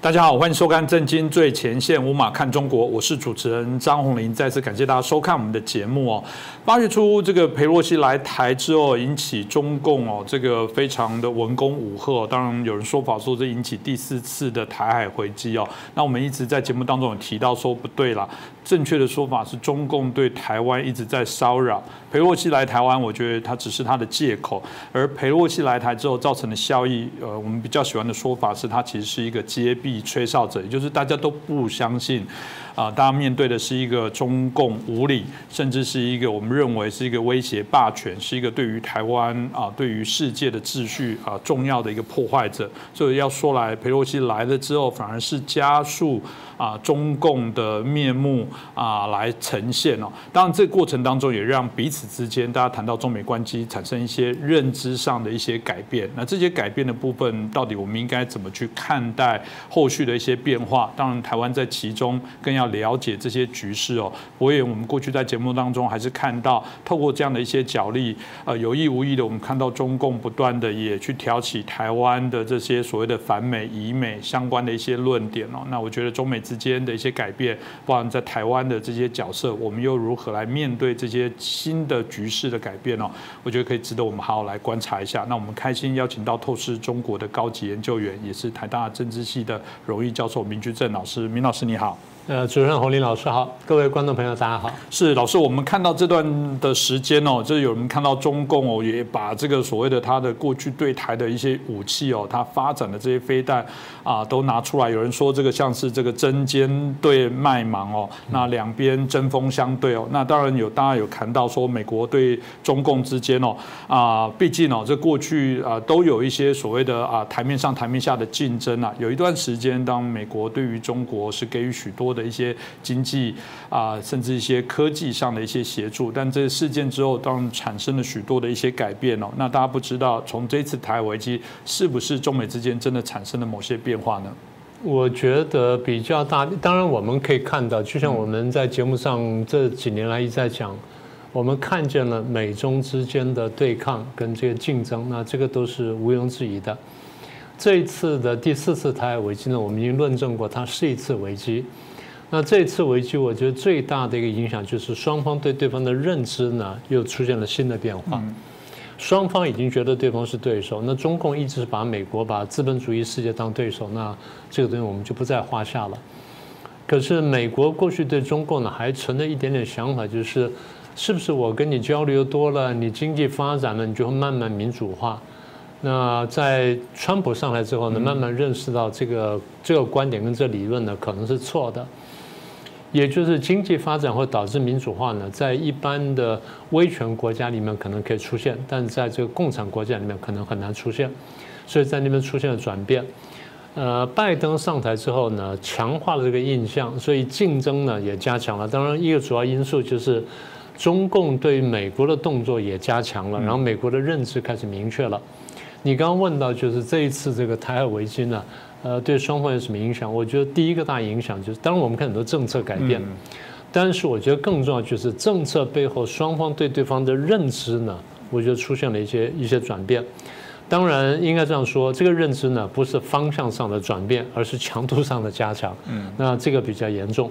大家好，欢迎收看《震惊最前线》，无马看中国，我是主持人张宏林。再次感谢大家收看我们的节目哦。八月初，这个裴洛西来台之后，引起中共哦这个非常的文攻武赫。当然，有人说法说这引起第四次的台海回击哦。那我们一直在节目当中有提到说不对了，正确的说法是中共对台湾一直在骚扰。裴洛西来台湾，我觉得他只是他的借口。而裴洛西来台之后造成的效益，呃，我们比较喜欢的说法是，他其实是一个揭弊。吹哨者，也就是大家都不相信。啊，大家面对的是一个中共无理，甚至是一个我们认为是一个威胁霸权，是一个对于台湾啊，对于世界的秩序啊重要的一个破坏者。所以要说来，佩洛西来了之后，反而是加速啊中共的面目啊来呈现哦。当然，这过程当中也让彼此之间大家谈到中美关系产生一些认知上的一些改变。那这些改变的部分，到底我们应该怎么去看待后续的一些变化？当然，台湾在其中更要。了解这些局势哦，我也我们过去在节目当中还是看到，透过这样的一些角力，呃，有意无意的，我们看到中共不断的也去挑起台湾的这些所谓的反美、以美相关的一些论点哦。那我觉得中美之间的一些改变，包含在台湾的这些角色，我们又如何来面对这些新的局势的改变呢？我觉得可以值得我们好好来观察一下。那我们开心邀请到透视中国的高级研究员，也是台大政治系的荣誉教授明居正老师，明老师你好。呃，主持人洪林老师好，各位观众朋友大家好。是老师，我们看到这段的时间哦，就是有人看到中共哦，也把这个所谓的他的过去对台的一些武器哦，他发展的这些飞弹啊，都拿出来。有人说这个像是这个针尖对麦芒哦，那两边针锋相对哦。那当然有，大家有谈到说美国对中共之间哦，啊，毕竟哦，这过去啊都有一些所谓的啊台面上台面下的竞争啊。有一段时间，当美国对于中国是给予许多。的一些经济啊，甚至一些科技上的一些协助，但这事件之后，当然产生了许多的一些改变哦。那大家不知道，从这次台海危机，是不是中美之间真的产生了某些变化呢？我觉得比较大。当然，我们可以看到，就像我们在节目上这几年来一直在讲，我们看见了美中之间的对抗跟这个竞争，那这个都是毋庸置疑的。这一次的第四次台海危机呢，我们已经论证过，它是一次危机。那这次危机，我觉得最大的一个影响就是双方对对方的认知呢，又出现了新的变化。双方已经觉得对方是对手。那中共一直是把美国、把资本主义世界当对手，那这个东西我们就不在话下了。可是美国过去对中共呢，还存着一点点想法，就是是不是我跟你交流多了，你经济发展了，你就会慢慢民主化？那在川普上来之后呢，慢慢认识到这个这个观点跟这理论呢，可能是错的。也就是经济发展会导致民主化呢，在一般的威权国家里面可能可以出现，但在这个共产国家里面可能很难出现，所以在那边出现了转变。呃，拜登上台之后呢，强化了这个印象，所以竞争呢也加强了。当然，一个主要因素就是中共对美国的动作也加强了，然后美国的认知开始明确了。你刚刚问到，就是这一次这个台海危机呢？呃，对双方有什么影响？我觉得第一个大影响就是，当然我们看很多政策改变，但是我觉得更重要就是政策背后双方对对方的认知呢，我觉得出现了一些一些转变。当然应该这样说，这个认知呢不是方向上的转变，而是强度上的加强。嗯，那这个比较严重。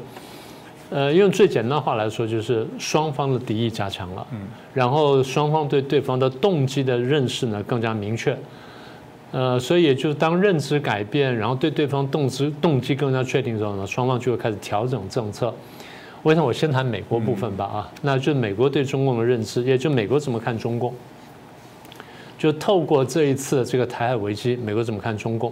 呃，用最简单话来说，就是双方的敌意加强了。嗯，然后双方对对方的动机的认识呢更加明确。呃，所以也就是当认知改变，然后对对方动机动机更加确定之后呢，双方就会开始调整政策。为什么我先谈美国部分吧？啊，那就美国对中共的认知，也就美国怎么看中共。就透过这一次这个台海危机，美国怎么看中共？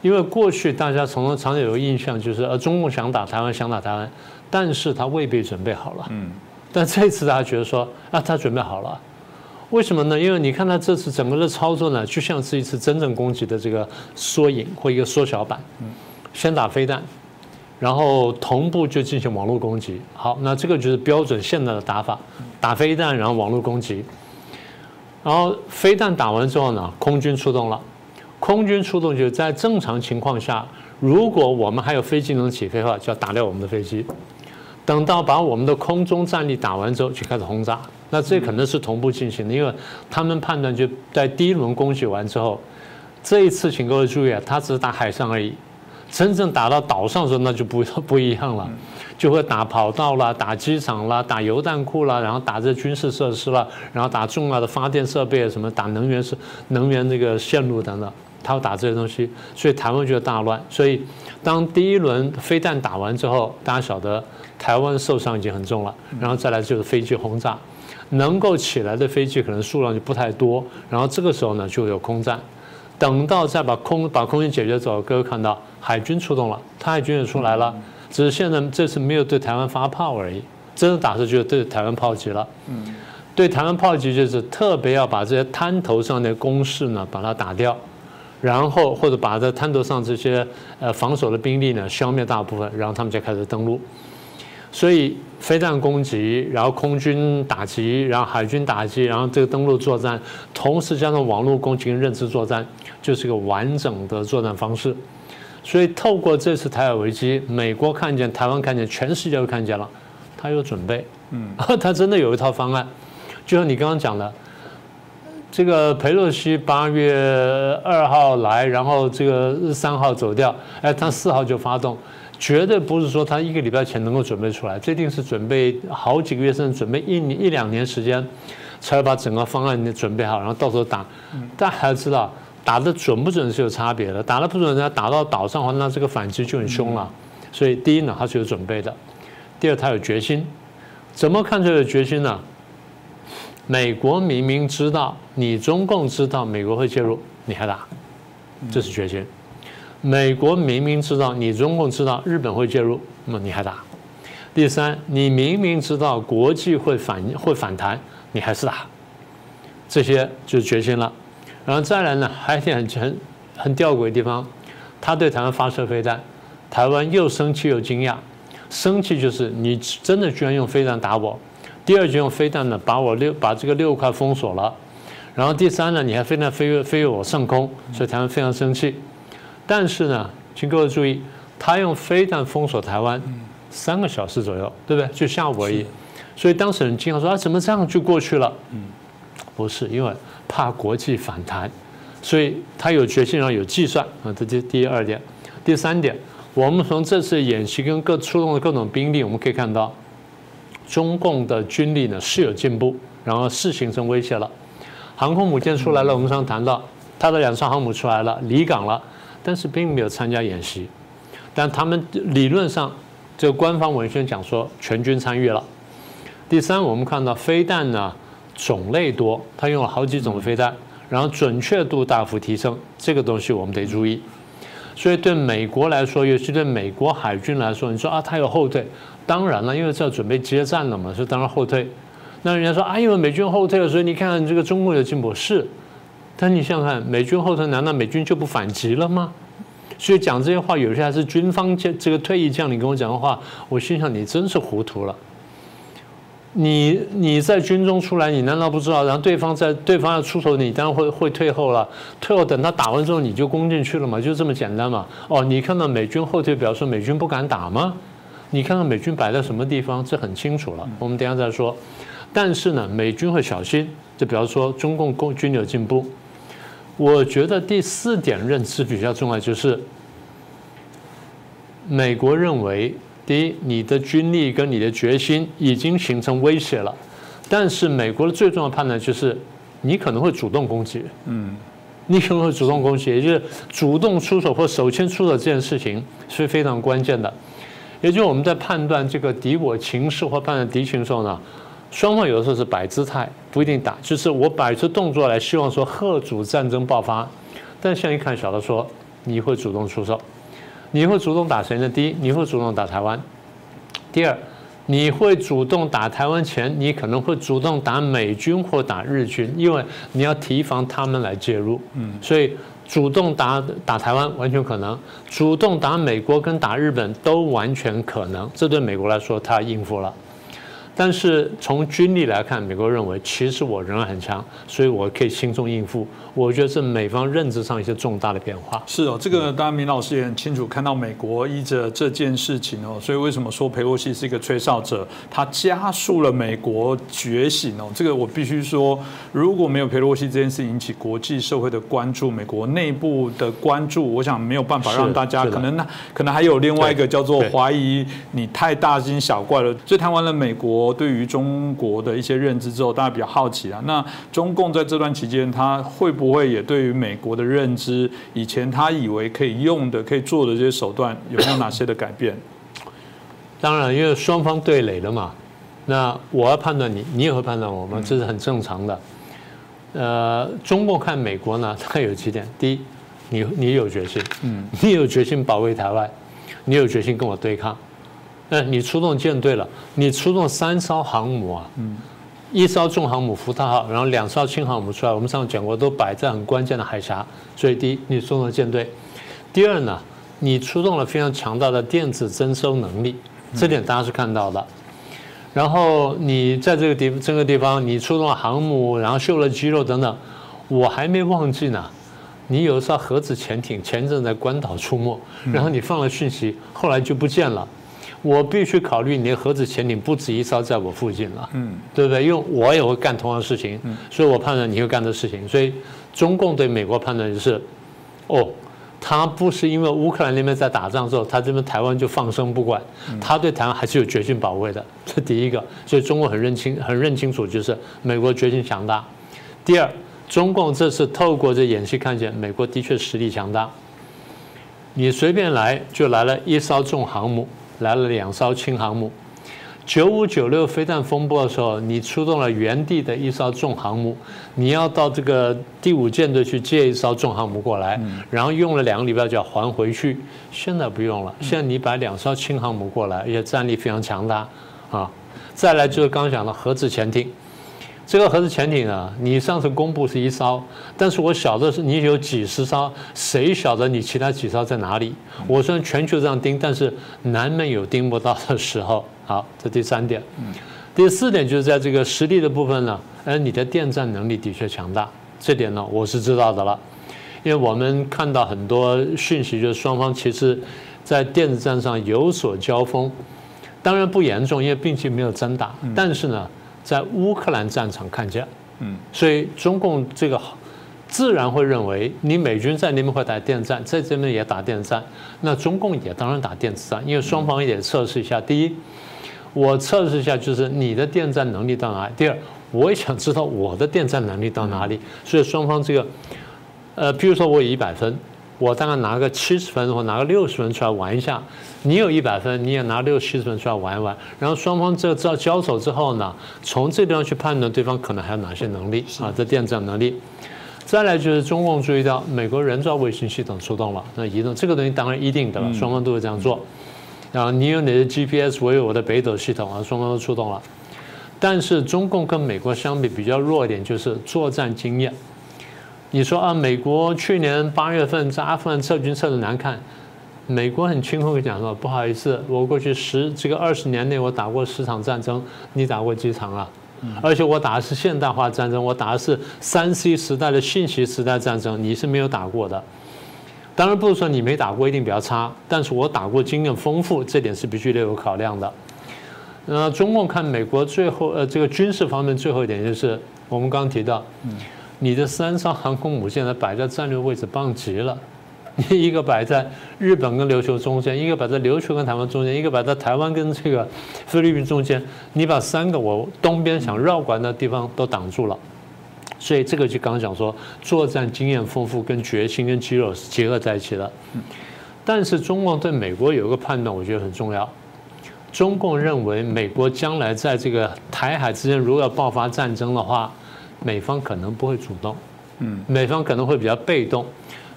因为过去大家从常常有个印象就是，呃，中共想打台湾，想打台湾，但是他未必准备好了。嗯。但这一次大家觉得说，啊，他准备好了。为什么呢？因为你看他这次整个的操作呢，就像是一次真正攻击的这个缩影或一个缩小版。先打飞弹，然后同步就进行网络攻击。好，那这个就是标准现在的打法：打飞弹，然后网络攻击。然后飞弹打完之后呢，空军出动了。空军出动就是在正常情况下，如果我们还有飞机能起飞的话，就要打掉我们的飞机。等到把我们的空中战力打完之后，就开始轰炸。那这可能是同步进行的，因为他们判断就在第一轮攻击完之后，这一次请各位注意啊，他只是打海上而已，真正打到岛上的时候，那就不不一样了，就会打跑道啦，打机场啦，打油弹库啦，然后打这军事设施啦，然后打重要的发电设备什么，打能源是能源这个线路等等，他要打这些东西，所以台湾就大乱。所以当第一轮飞弹打完之后，大家晓得台湾受伤已经很重了，然后再来就是飞机轰炸，能够起来的飞机可能数量就不太多，然后这个时候呢就有空战。等到再把空把空军解决走，各位看到海军出动了，海军也出来了，只是现在这次没有对台湾发炮而已，真的打出去对台湾炮击了。嗯，对台湾炮击就是特别要把这些滩头上的工事呢把它打掉，然后或者把这滩头上这些呃防守的兵力呢消灭大部分，然后他们就开始登陆。所以飞弹攻击，然后空军打击，然后海军打击，然后这个登陆作战，同时加上网络攻击跟认知作战，就是一个完整的作战方式。所以透过这次台海危机，美国看见，台湾看见，全世界都看见了，他有准备，嗯，他真的有一套方案。就像你刚刚讲的，这个佩洛西八月二号来，然后这个三号走掉，哎，他四号就发动。绝对不是说他一个礼拜前能够准备出来，这定是准备好几个月，甚至准备一年一两年时间，才把整个方案准备好，然后到时候打。但还要知道，打的准不准是有差别的，打的不准，人家打到岛上的话，那这个反击就很凶了。所以第一呢，他是有准备的；第二，他有决心。怎么看出有决心呢？美国明明知道，你中共知道美国会介入，你还打，这是决心。美国明明知道你中共知道日本会介入，那么你还打？第三，你明明知道国际会反会反弹，你还是打？这些就是决心了。然后再来呢，还有一点很很很吊诡的地方，他对台湾发射飞弹，台湾又生气又惊讶。生气就是你真的居然用飞弹打我，第二就用飞弹呢把我六把这个六块封锁了，然后第三呢你还飞弹飞越飞越我上空，所以台湾非常生气。但是呢，请各位注意，他用飞弹封锁台湾三个小时左右，对不对？就下午而已。所以当事人经常说啊，怎么这样就过去了？嗯，不是，因为怕国际反弹，所以他有决心，然后有计算啊。这第第二点，第三点，我们从这次演习跟各出动的各种兵力，我们可以看到，中共的军力呢是有进步，然后是形成威胁了。航空母舰出来了，我们上谈到，他的两艘航母出来了，离港了。但是并没有参加演习，但他们理论上，这个官方文宣讲说全军参与了。第三，我们看到飞弹呢种类多，他用了好几种飞弹，然后准确度大幅提升，这个东西我们得注意。所以对美国来说，尤其对美国海军来说，你说啊，他有后退，当然了，因为这要准备接战了嘛，所以当然后退。那人家说啊，因为美军后退了，所以你看这个中共有进步是。但你想想看，美军后退，难道美军就不反击了吗？所以讲这些话，有些还是军方将这个退役将领跟我讲的话，我心想你真是糊涂了。你你在军中出来，你难道不知道？然后对方在对方要出手，你当然会会退后了。退后等他打完之后，你就攻进去了嘛，就这么简单嘛。哦，你看到美军后退，表示美军不敢打吗？你看到美军摆在什么地方，这很清楚了。我们等下再说。但是呢，美军会小心，就比方说中共共军有进步。我觉得第四点认知比较重要，就是美国认为，第一，你的军力跟你的决心已经形成威胁了，但是美国的最重要判断就是，你可能会主动攻击，嗯，你可能会主动攻击，也就是主动出手或首先出手这件事情是非常关键的，也就是我们在判断这个敌我情势或判断敌情的时候呢。双方有的时候是摆姿态，不一定打，就是我摆出动作来，希望说贺主战争爆发。但现在一看，小的说你会主动出手，你会主动打谁呢？第一，你会主动打台湾；第二，你会主动打台湾前，你可能会主动打美军或打日军，因为你要提防他们来介入。嗯，所以主动打打台湾完全可能，主动打美国跟打日本都完全可能。这对美国来说，他应付了。但是从军力来看，美国认为其实我仍然很强，所以我可以轻松应付。我觉得是美方认知上一些重大的变化。是哦，这个当然明老师也很清楚看到美国依着这件事情哦，所以为什么说佩洛西是一个吹哨者，他加速了美国觉醒哦。这个我必须说，如果没有佩洛西这件事引起国际社会的关注，美国内部的关注，我想没有办法让大家可能那可能还有另外一个叫做怀疑你太大惊小怪了。所以谈完了美国。对于中国的一些认知之后，大家比较好奇啊。那中共在这段期间，他会不会也对于美国的认知，以前他以为可以用的、可以做的这些手段，有没有哪些的改变？当然，因为双方对垒了嘛。那我要判断你，你也会判断我吗，这是很正常的。呃，中共看美国呢，它有几点：第一，你你有决心，嗯，你有决心保卫台湾，你有决心跟我对抗。哎，你出动舰队了，你出动三艘航母啊，一艘重航母福特号，然后两艘轻航母出来，我们上次讲过，都摆在很关键的海峡。所以第一，你出动舰队；第二呢，你出动了非常强大的电子征收能力，这点大家是看到的。然后你在这个地这个地方，你出动了航母，然后秀了肌肉等等，我还没忘记呢。你有一艘核子潜艇前阵在关岛出没，然后你放了讯息，后来就不见了。我必须考虑你的核子潜艇不止一艘在我附近了，嗯，对不对？因为我也会干同样的事情，所以我判断你会干的事情。所以中共对美国判断就是，哦，他不是因为乌克兰那边在打仗之后，他这边台湾就放生不管，他对台湾还是有决心保卫的。这第一个，所以中共很认清、很认清楚，就是美国决心强大。第二，中共这次透过这演习看见美国的确实力强大，你随便来就来了一艘重航母。来了两艘轻航母，九五九六飞弹风波的时候，你出动了原地的一艘重航母，你要到这个第五舰队去借一艘重航母过来，然后用了两个礼拜就要还回去。现在不用了，现在你把两艘轻航母过来，而且战力非常强大啊。再来就是刚讲的核子潜艇。这个核子潜艇啊，你上次公布是一艘，但是我晓得是你有几十艘，谁晓得你其他几艘在哪里？我虽然全球这样盯，但是难免有盯不到的时候。好，这第三点。第四点就是在这个实力的部分呢，哎，你的电站能力的确强大，这点呢我是知道的了，因为我们看到很多讯息，就是双方其实，在电子战上有所交锋，当然不严重，因为并且没有真打，但是呢。在乌克兰战场看见，嗯，所以中共这个自然会认为你美军在那边会打电子战，在这边也打电子战，那中共也当然打电子战，因为双方也测试一下。第一，我测试一下就是你的电站能力到哪里；第二，我也想知道我的电站能力到哪里。所以双方这个，呃，比如说我有一百分。我大概拿个七十分或拿个六十分出来玩一下，你有一百分，你也拿六七十分出来玩一玩，然后双方这这交手之后呢，从这地方去判断对方可能还有哪些能力啊，这电子能力。再来就是中共注意到美国人造卫星系统出动了，那移动这个东西当然一定的了，双方都会这样做。然后你有你的 GPS，我有我的北斗系统啊，双方都出动了。但是中共跟美国相比比较弱一点，就是作战经验。你说啊，美国去年八月份在阿富汗撤军撤的难看，美国很轻松地讲说，不好意思，我过去十这个二十年内我打过十场战争，你打过几场啊？而且我打的是现代化战争，我打的是三 C 时代的信息时代战争，你是没有打过的。当然不是说你没打过一定比较差，但是我打过经验丰富，这点是必须得有考量的。那中共看美国最后呃这个军事方面最后一点就是我们刚刚提到。你的三艘航空母舰呢摆在战略位置棒极了，你 一个摆在日本跟琉球中间，一个摆在琉球跟台湾中间，一个摆在台湾跟这个菲律宾中间，你把三个我东边想绕过来的地方都挡住了，所以这个就刚刚讲说作战经验丰富跟决心跟肌肉是结合在一起的。但是中共对美国有一个判断，我觉得很重要。中共认为美国将来在这个台海之间如果要爆发战争的话。美方可能不会主动，嗯，美方可能会比较被动。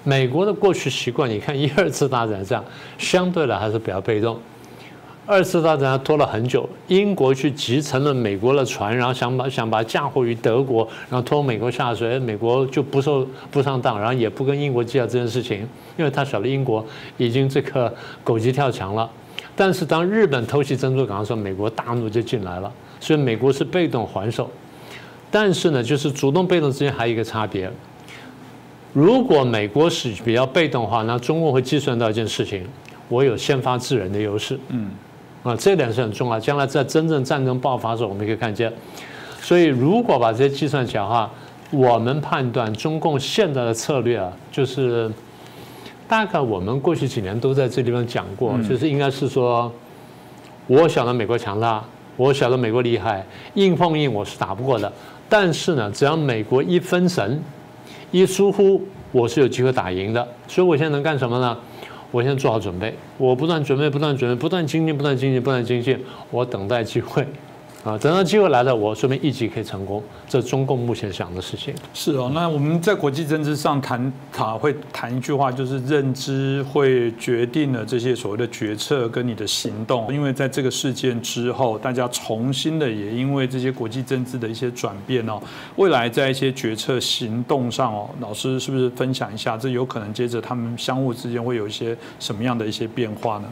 美国的过去习惯，你看一二次大战这样，相对来还是比较被动。二次大战拖了很久，英国去集成了美国的船，然后想把想把嫁祸于德国，然后拖美国下水，美国就不受不上当，然后也不跟英国计较这件事情，因为他晓得英国已经这个狗急跳墙了。但是当日本偷袭珍珠港的时候，美国大怒就进来了。所以美国是被动还手。但是呢，就是主动被动之间还有一个差别。如果美国是比较被动的话，那中共会计算到一件事情：我有先发制人的优势。嗯，啊，这点是很重要。将来在真正战争爆发的时候，我们可以看见。所以，如果把这些计算起来的话，我们判断中共现在的策略啊，就是大概我们过去几年都在这地方讲过，就是应该是说，我晓得美国强大，我晓得美国厉害，硬碰硬我是打不过的。但是呢，只要美国一分神。一疏忽，我是有机会打赢的，所以我现在能干什么呢？我现在做好准备，我不断准备，不断准备，不断精进，不断精进，不断精进，我等待机会。啊，等到机会来了，我说明一级可以成功。这中共目前想的事情是哦。那我们在国际政治上谈，他会谈一句话，就是认知会决定了这些所谓的决策跟你的行动。因为在这个事件之后，大家重新的也因为这些国际政治的一些转变哦，未来在一些决策行动上哦，老师是不是分享一下？这有可能接着他们相互之间会有一些什么样的一些变化呢？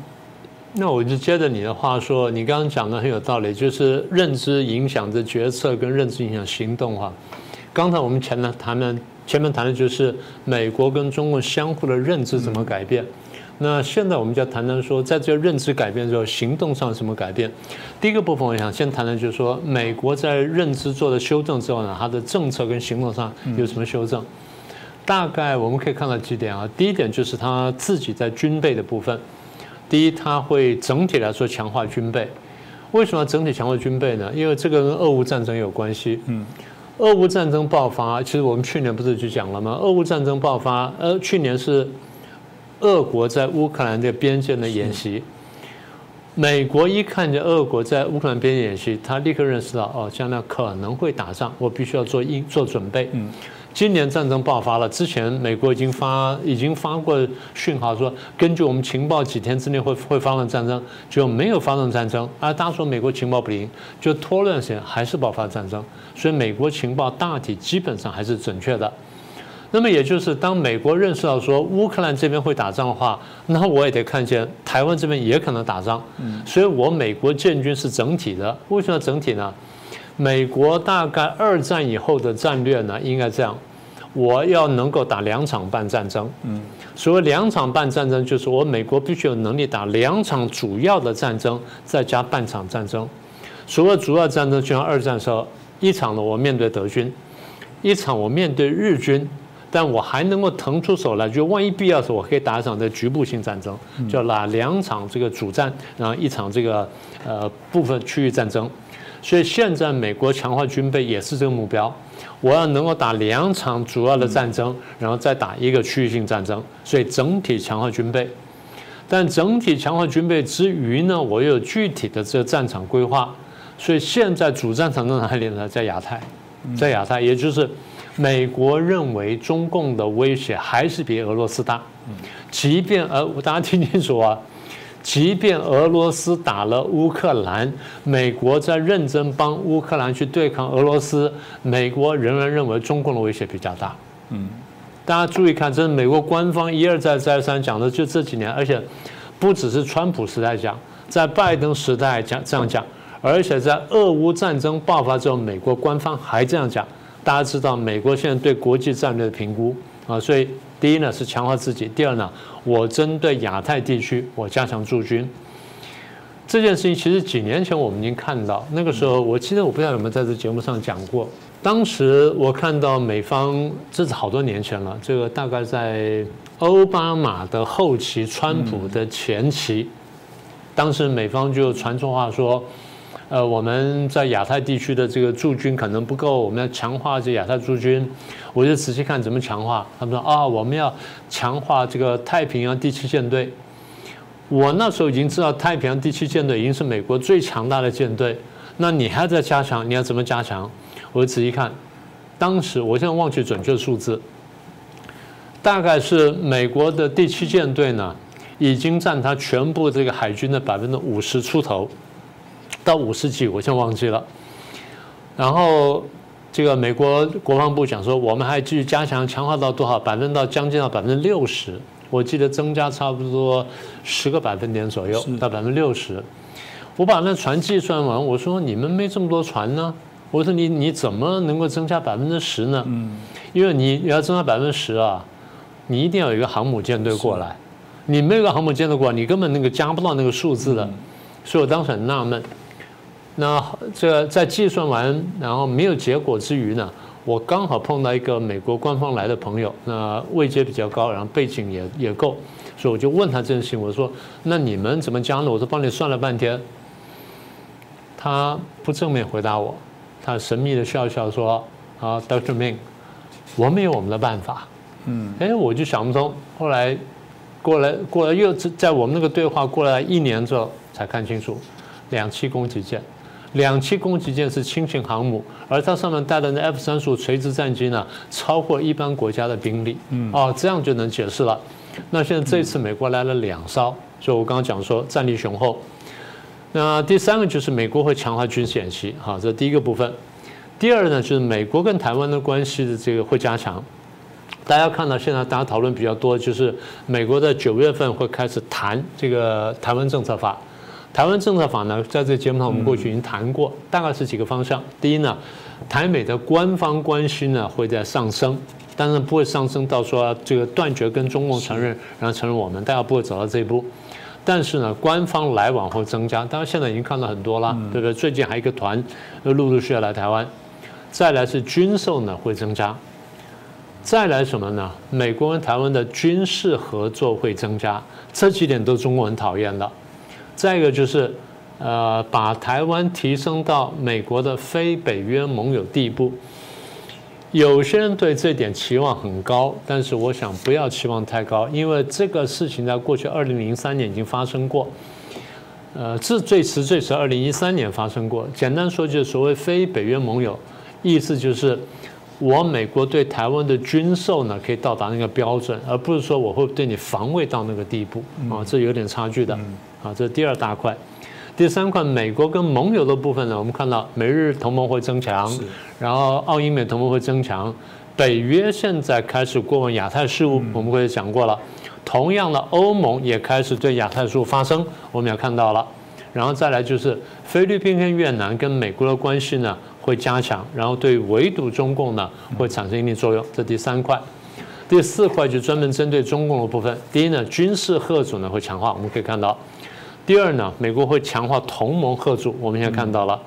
那我就接着你的话说，你刚刚讲的很有道理，就是认知影响着决策，跟认知影响行动哈。刚才我们前面谈的，前面谈的就是美国跟中国相互的认知怎么改变。那现在我们就要谈谈说，在这个认知改变之后，行动上什么改变？第一个部分，我想先谈的就是说，美国在认知做了修正之后呢，它的政策跟行动上有什么修正？大概我们可以看到几点啊。第一点就是他自己在军备的部分。第一，它会整体来说强化军备。为什么整体强化军备呢？因为这个跟俄乌战争有关系。嗯，俄乌战争爆发，其实我们去年不是就讲了吗？俄乌战争爆发，呃，去年是俄国在乌克兰的边界的演习。美国一看见俄国在乌克兰边界演习，他立刻认识到，哦，将来可能会打仗，我必须要做应做准备。嗯。今年战争爆发了，之前美国已经发已经发过讯号说，根据我们情报，几天之内会会发生战争，就没有发生战争。而大家说美国情报不灵，就拖了段时间还是爆发战争。所以美国情报大体基本上还是准确的。那么也就是当美国认识到说乌克兰这边会打仗的话，那我也得看见台湾这边也可能打仗。所以我美国建军是整体的。为什么整体呢？美国大概二战以后的战略呢，应该这样：我要能够打两场半战争。嗯，所谓两场半战争，就是我美国必须有能力打两场主要的战争，再加半场战争。所谓主要战争，就像二战时候，一场呢我面对德军，一场我面对日军，但我还能够腾出手来，就万一必要时，我可以打一场的局部性战争，就打两场这个主战，然后一场这个呃部分区域战争。所以现在美国强化军备也是这个目标，我要能够打两场主要的战争，然后再打一个区域性战争，所以整体强化军备。但整体强化军备之余呢，我又有具体的这个战场规划。所以现在主战场在哪里呢？在亚太，在亚太，也就是美国认为中共的威胁还是比俄罗斯大。即便呃，大家听清楚啊。即便俄罗斯打了乌克兰，美国在认真帮乌克兰去对抗俄罗斯，美国仍然认为中共的威胁比较大。嗯，大家注意看，这是美国官方一而再再而三讲的，就这几年，而且不只是川普时代讲，在拜登时代讲这样讲，而且在俄乌战争爆发之后，美国官方还这样讲。大家知道，美国现在对国际战略的评估啊，所以第一呢是强化自己，第二呢。我针对亚太地区，我加强驻军。这件事情其实几年前我们已经看到，那个时候我记得我不知道有没有在这节目上讲过。当时我看到美方，这是好多年前了，这个大概在奥巴马的后期、川普的前期，当时美方就传出话说。呃，我们在亚太地区的这个驻军可能不够，我们要强化这亚太驻军。我就仔细看怎么强化。他们说啊，我们要强化这个太平洋第七舰队。我那时候已经知道太平洋第七舰队已经是美国最强大的舰队。那你还在加强？你要怎么加强？我仔细看，当时我现在忘记准确数字，大概是美国的第七舰队呢，已经占它全部这个海军的百分之五十出头。到五十几，我先忘记了。然后这个美国国防部讲说，我们还继续加强强化到多少百分到将近到百分之六十，我记得增加差不多十个百分点左右到百分之六十。我把那船计算完，我说你们没这么多船呢，我说你你怎么能够增加百分之十呢？嗯，因为你要增加百分之十啊，你一定要有一个航母舰队过来，你没有个航母舰队过来，你根本那个加不到那个数字的，所以我当时很纳闷。那这在计算完然后没有结果之余呢，我刚好碰到一个美国官方来的朋友，那位阶比较高，然后背景也也够，所以我就问他这件事情，我说那你们怎么加呢？我说帮你算了半天。他不正面回答我，他神秘的笑笑说：“啊，Dr. Ming，我们有我们的办法。”嗯，哎，我就想不通。后来过来过来又在我们那个对话过来一年之后才看清楚，两栖攻击舰，两栖攻击舰是轻型航母，而它上面带的那 F 三十五垂直战机呢，超过一般国家的兵力。嗯，哦，这样就能解释了。那现在这次美国来了两艘，就我刚刚讲说战力雄厚。那第三个就是美国会强化军事演习，好，这是第一个部分。第二呢，就是美国跟台湾的关系的这个会加强。大家看到现在大家讨论比较多，就是美国在九月份会开始谈这个台湾政策法。台湾政策法呢，在这个节目上我们过去已经谈过，大概是几个方向。第一呢，台美的官方关系呢会在上升，但是不会上升到说这个断绝跟中共承认，然后承认我们，大家不会走到这一步。但是呢，官方来往会增加，当然现在已经看到很多了，对不对？最近还有一个团陆陆续续来台湾，再来是军售呢会增加，再来什么呢？美国跟台湾的军事合作会增加，这几点都中国很讨厌的。再一个就是，呃，把台湾提升到美国的非北约盟友地步。有些人对这点期望很高，但是我想不要期望太高，因为这个事情在过去二零零三年已经发生过，呃，这最迟最迟二零一三年发生过。简单说就是所谓非北约盟友，意思就是我美国对台湾的军售呢可以到达那个标准，而不是说我会对你防卫到那个地步啊，这有点差距的啊，这是第二大块。第三块，美国跟盟友的部分呢，我们看到美日同盟会增强，然后澳英美同盟会增强，北约现在开始过问亚太事务，我们会讲过了。同样的，欧盟也开始对亚太事务发声，我们也看到了。然后再来就是菲律宾跟越南跟美国的关系呢会加强，然后对围堵中共呢会产生一定作用。这第三块，第四块就专门针对中共的部分。第一呢，军事贺主呢会强化，我们可以看到。第二呢，美国会强化同盟合作，我们现在看到了。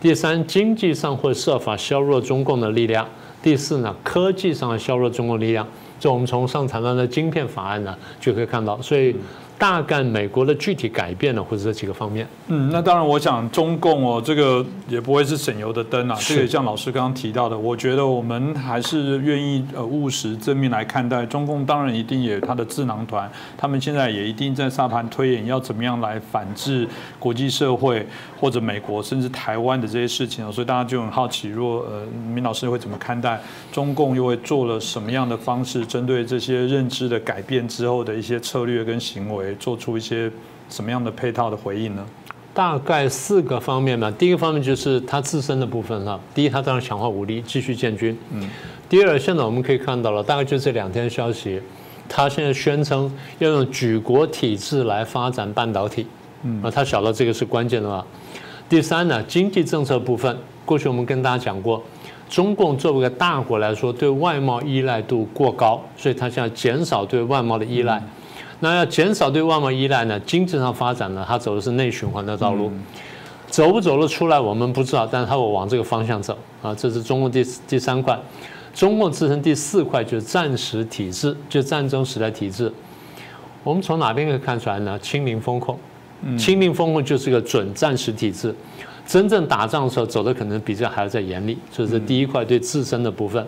第三，经济上会设法削弱中共的力量。第四呢，科技上削弱中共力量。这我们从上台的的晶片法案呢就可以看到，所以。大概美国的具体改变呢，或者这几个方面。嗯，那当然，我想中共哦，这个也不会是省油的灯啊。这个像老师刚刚提到的，我觉得我们还是愿意呃务实正面来看待。中共当然一定也有他的智囊团，他们现在也一定在沙盘推演要怎么样来反制国际社会或者美国甚至台湾的这些事情。所以大家就很好奇，若呃明老师会怎么看待中共又会做了什么样的方式，针对这些认知的改变之后的一些策略跟行为。做出一些什么样的配套的回应呢？大概四个方面吧。第一个方面就是它自身的部分了。第一，它当然强化武力，继续建军。嗯。第二，现在我们可以看到了，大概就这两天消息，他现在宣称要用举国体制来发展半导体。嗯。啊，他晓得这个是关键的嘛。第三呢，经济政策部分，过去我们跟大家讲过，中共作为一个大国来说，对外贸依赖度过高，所以他现在减少对外贸的依赖。那要减少对外贸依赖呢？经济上发展呢？它走的是内循环的道路，走不走得出来我们不知道，但是它会往这个方向走啊。这是中共第第三块，中共自身第四块就是战时体制，就战争时代体制。我们从哪边可以看出来呢？清零风控，清零风控就是个准战时体制，真正打仗的时候走的可能比这还要再严厉。这是第一块对自身的部分。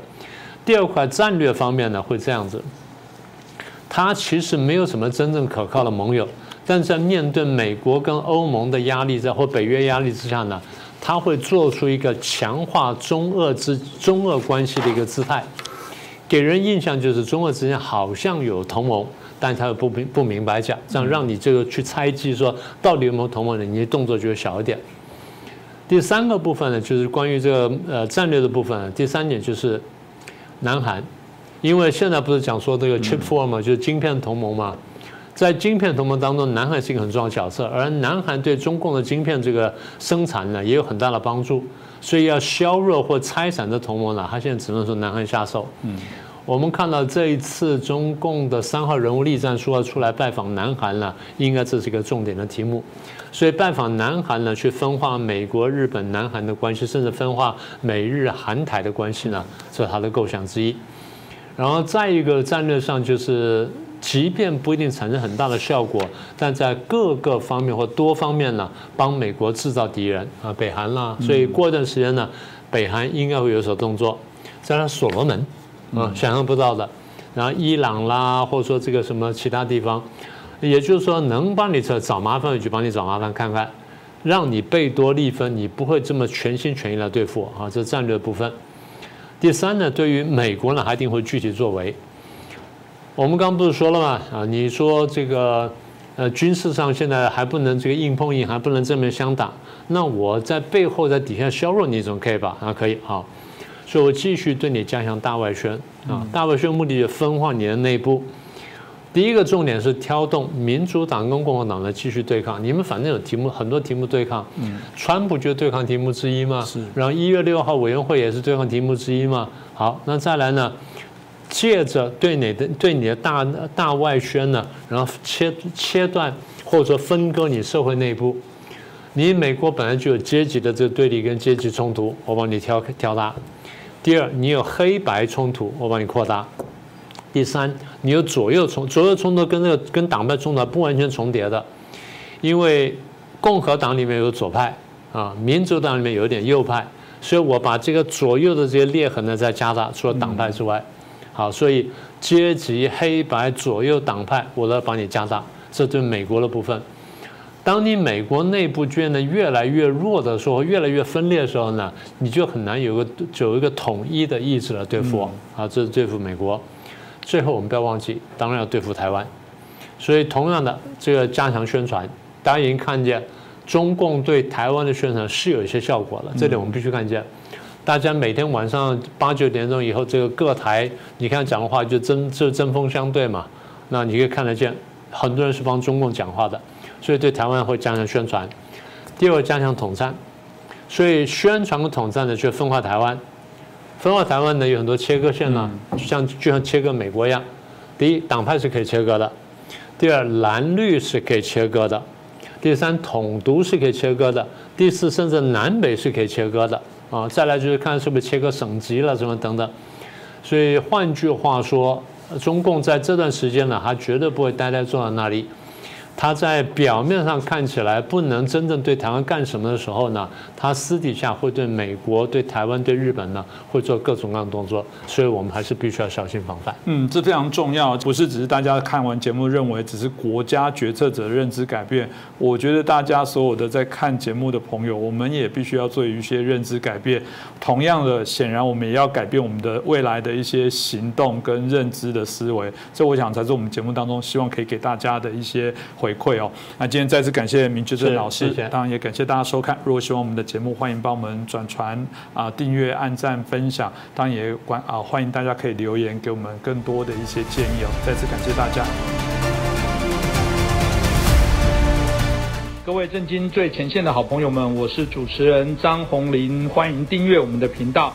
第二块战略方面呢，会这样子。他其实没有什么真正可靠的盟友，但在面对美国跟欧盟的压力在或北约压力之下呢，他会做出一个强化中俄之中俄关系的一个姿态，给人印象就是中俄之间好像有同盟，但他又不明不明白讲，这样让你这个去猜忌说到底有没有同盟的，你的动作就会小一点。第三个部分呢，就是关于这个呃战略的部分，第三点就是南韩。因为现在不是讲说这个 Chip Four 嘛，就是晶片同盟嘛，在晶片同盟当中，南韩是一个很重要的角色，而南韩对中共的晶片这个生产呢，也有很大的帮助。所以要削弱或拆散这同盟呢，他现在只能说南韩下手。嗯，我们看到这一次中共的三号人物栗战书要出来拜访南韩了，应该这是一个重点的题目。所以拜访南韩呢，去分化美国、日本、南韩的关系，甚至分化美日韩台的关系呢，这是他的构想之一。然后再一个战略上就是。即便不一定产生很大的效果，但在各个方面或多方面呢，帮美国制造敌人啊，北韩啦，所以过一段时间呢，北韩应该会有所动作。加上所罗门啊，想象不到的，然后伊朗啦，或者说这个什么其他地方，也就是说能帮你找找麻烦就帮你找麻烦看看，让你贝多利分，你不会这么全心全意来对付啊，这是战略部分。第三呢，对于美国呢，还一定会具体作为。我们刚不是说了吗？啊，你说这个，呃，军事上现在还不能这个硬碰硬，还不能正面相打，那我在背后在底下削弱你，总可以吧？啊，可以，好，所以我继续对你加强大外宣啊，大外宣目的就分化你的内部。第一个重点是挑动民主党跟共和党的继续对抗，你们反正有题目，很多题目对抗，嗯，川普就对抗题目之一嘛，是，然后一月六号委员会也是对抗题目之一嘛，好，那再来呢？借着对你的对你的大大外宣呢，然后切切断或者说分割你社会内部，你美国本来就有阶级的这个对立跟阶级冲突，我帮你挑挑大。第二，你有黑白冲突，我帮你扩大。第三，你有左右冲左右冲突跟那个跟党派冲突不完全重叠的，因为共和党里面有左派啊，民主党里面有一点右派，所以我把这个左右的这些裂痕呢再加大，除了党派之外。好，所以阶级、黑白、左右党派，我都要帮你加大。这对美国的部分，当你美国内部变得越来越弱的时候，越来越分裂的时候呢，你就很难有个有一个统一的意志来对付我。啊，这是对付美国。最后我们不要忘记，当然要对付台湾。所以同样的，这个加强宣传，大家已经看见中共对台湾的宣传是有一些效果了，这点我们必须看见。大家每天晚上八九点钟以后，这个各台你看讲的话就针就针锋相对嘛，那你可以看得见，很多人是帮中共讲话的，所以对台湾会加强宣传。第二，加强统战，所以宣传和统战呢，就分化台湾。分化台湾呢，有很多切割线呢，像就像切割美国一样。第一，党派是可以切割的；第二，蓝绿是可以切割的；第三，统独是可以切割的；第四，甚至南北是可以切割的。啊，再来就是看是不是切割省级了，什么等等。所以换句话说，中共在这段时间呢，他绝对不会呆呆坐在那里。他在表面上看起来不能真正对台湾干什么的时候呢，他私底下会对美国、对台湾、对日本呢，会做各种各样的动作，所以我们还是必须要小心防范。嗯，这非常重要，不是只是大家看完节目认为只是国家决策者认知改变，我觉得大家所有的在看节目的朋友，我们也必须要做一些认知改变。同样的，显然我们也要改变我们的未来的一些行动跟认知的思维，这我想才是我们节目当中希望可以给大家的一些。回馈哦，那今天再次感谢明志正老师，当然也感谢大家收看。如果喜欢我们的节目，欢迎帮我们转传啊、订阅、按赞、分享。当然也关啊，欢迎大家可以留言给我们更多的一些建议哦。再次感谢大家，各位震惊最前线的好朋友们，我是主持人张宏林，欢迎订阅我们的频道。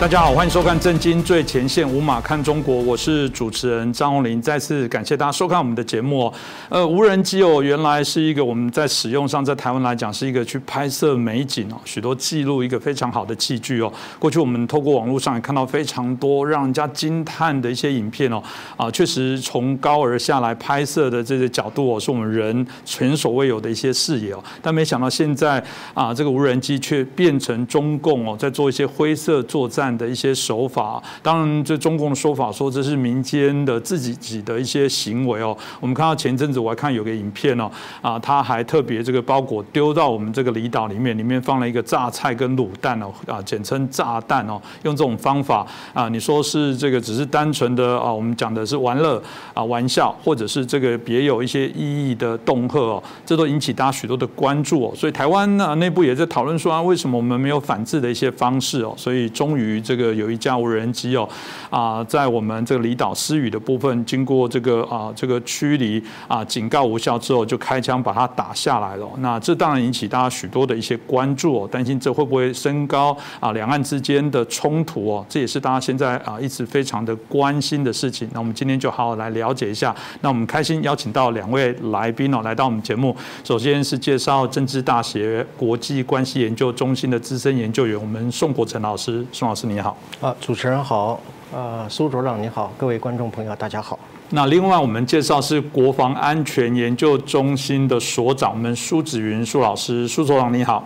大家好，欢迎收看《震惊最前线》，无马看中国，我是主持人张宏林。再次感谢大家收看我们的节目哦。呃，无人机哦，原来是一个我们在使用上，在台湾来讲是一个去拍摄美景哦，许多记录一个非常好的器具哦。过去我们透过网络上也看到非常多让人家惊叹的一些影片哦。啊，确实从高而下来拍摄的这些角度哦，是我们人前所未有的一些视野哦。但没想到现在啊，这个无人机却变成中共哦，在做一些灰色作战。战的一些手法。当然，这中共的说法说这是民间的自己己的一些行为哦。我们看到前阵子我还看有个影片哦，啊，他还特别这个包裹丢到我们这个离岛里面，里面放了一个榨菜跟卤蛋哦，啊，简称炸弹哦，用这种方法啊，你说是这个只是单纯的啊，我们讲的是玩乐啊玩笑，或者是这个别有一些意义的恫吓哦，这都引起大家许多的关注哦。所以台湾呢内部也在讨论说啊，为什么我们没有反制的一些方式哦？所以终于于这个有一架无人机哦，啊，在我们这个离岛私语的部分，经过这个啊这个驱离啊警告无效之后，就开枪把它打下来了。那这当然引起大家许多的一些关注哦，担心这会不会升高啊两岸之间的冲突哦？这也是大家现在啊一直非常的关心的事情。那我们今天就好好来了解一下。那我们开心邀请到两位来宾哦，来到我们节目。首先是介绍政治大学国际关系研究中心的资深研究员，我们宋国成老师。宋老师你好。啊，主持人好。呃，苏所长你好，各位观众朋友大家好。那另外我们介绍是国防安全研究中心的所长，我们苏子云苏老师。苏所长你好。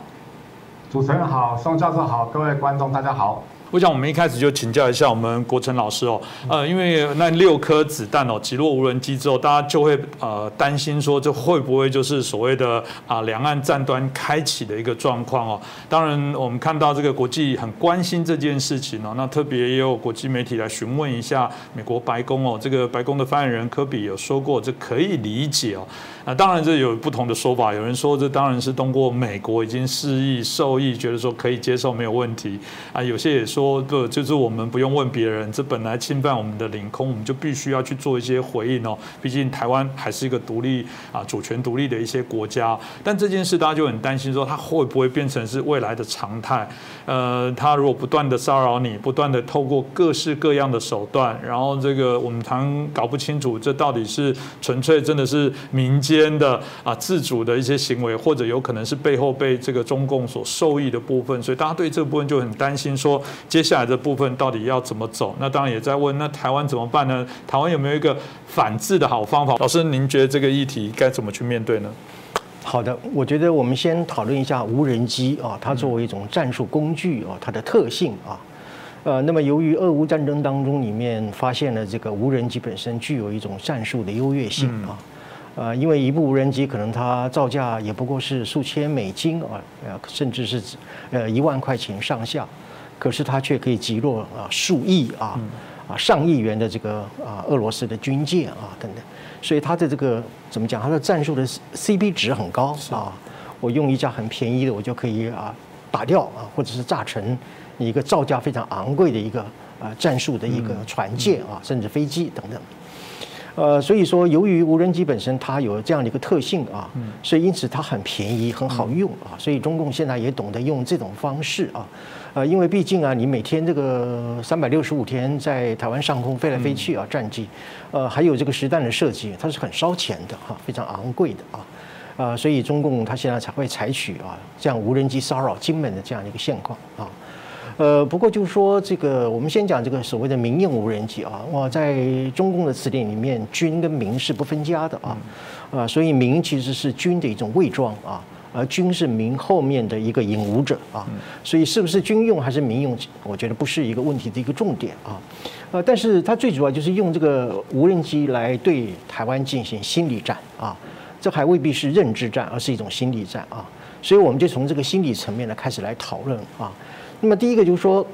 主持人好，宋教授好，各位观众大家好。我想我们一开始就请教一下我们国成老师哦，呃，因为那六颗子弹哦击落无人机之后，大家就会呃担心说这会不会就是所谓的啊两岸战端开启的一个状况哦。当然我们看到这个国际很关心这件事情哦，那特别也有国际媒体来询问一下美国白宫哦，这个白宫的发言人科比有说过这可以理解哦。那当然这有不同的说法，有人说这当然是通过美国已经示意受益，觉得说可以接受没有问题啊，有些也说。不就是我们不用问别人，这本来侵犯我们的领空，我们就必须要去做一些回应哦。毕竟台湾还是一个独立啊、主权独立的一些国家。但这件事大家就很担心，说它会不会变成是未来的常态？呃，他如果不断的骚扰你，不断的透过各式各样的手段，然后这个我们常搞不清楚，这到底是纯粹真的是民间边的啊自主的一些行为，或者有可能是背后被这个中共所受益的部分。所以大家对这部分就很担心，说。接下来的部分到底要怎么走？那当然也在问，那台湾怎么办呢？台湾有没有一个反制的好方法？老师，您觉得这个议题该怎么去面对呢？好的，我觉得我们先讨论一下无人机啊，它作为一种战术工具啊，它的特性啊。呃，那么由于俄乌战争当中里面发现了这个无人机本身具有一种战术的优越性啊。呃，因为一部无人机可能它造价也不过是数千美金啊，呃，甚至是呃一万块钱上下。可是它却可以击落啊数亿啊啊上亿元的这个啊俄罗斯的军舰啊等等，所以它的这个怎么讲？它的战术的 CP 值很高啊。我用一架很便宜的，我就可以啊打掉啊，或者是炸成一个造价非常昂贵的一个啊战术的一个船舰啊，甚至飞机等等。呃，所以说由于无人机本身它有这样的一个特性啊，所以因此它很便宜很好用啊，所以中共现在也懂得用这种方式啊。呃，因为毕竟啊，你每天这个三百六十五天在台湾上空飞来飞去啊，战机，呃，还有这个实弹的设计，它是很烧钱的哈，非常昂贵的啊，啊，所以中共它现在才会采取啊这样无人机骚扰金门的这样一个现况啊，呃，不过就是说这个，我们先讲这个所谓的民用无人机啊，哇，在中共的词典里面，军跟民是不分家的啊，啊，所以民其实是军的一种伪装啊。而军是民后面的一个引武者啊，所以是不是军用还是民用，我觉得不是一个问题的一个重点啊。呃，但是它最主要就是用这个无人机来对台湾进行心理战啊，这还未必是认知战，而是一种心理战啊。所以我们就从这个心理层面呢开始来讨论啊。那么第一个就是说，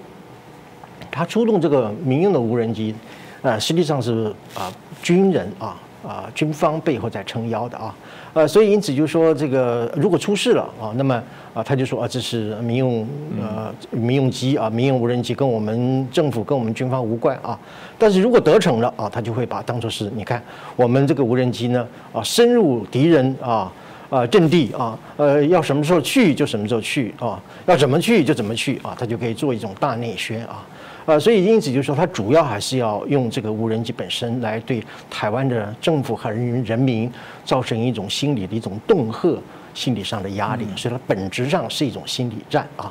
他出动这个民用的无人机，呃，实际上是啊军人啊啊军方背后在撑腰的啊。呃，所以因此就说这个如果出事了啊，那么啊他就说啊这是民用呃民用机啊民用无人机跟我们政府跟我们军方无关啊，但是如果得逞了啊，他就会把当做是你看我们这个无人机呢啊深入敌人啊啊阵地啊呃要什么时候去就什么时候去啊要怎么去就怎么去啊，他就可以做一种大内宣啊。呃，所以因此就是说，它主要还是要用这个无人机本身来对台湾的政府和人人民造成一种心理的一种恫吓、心理上的压力，所以它本质上是一种心理战啊。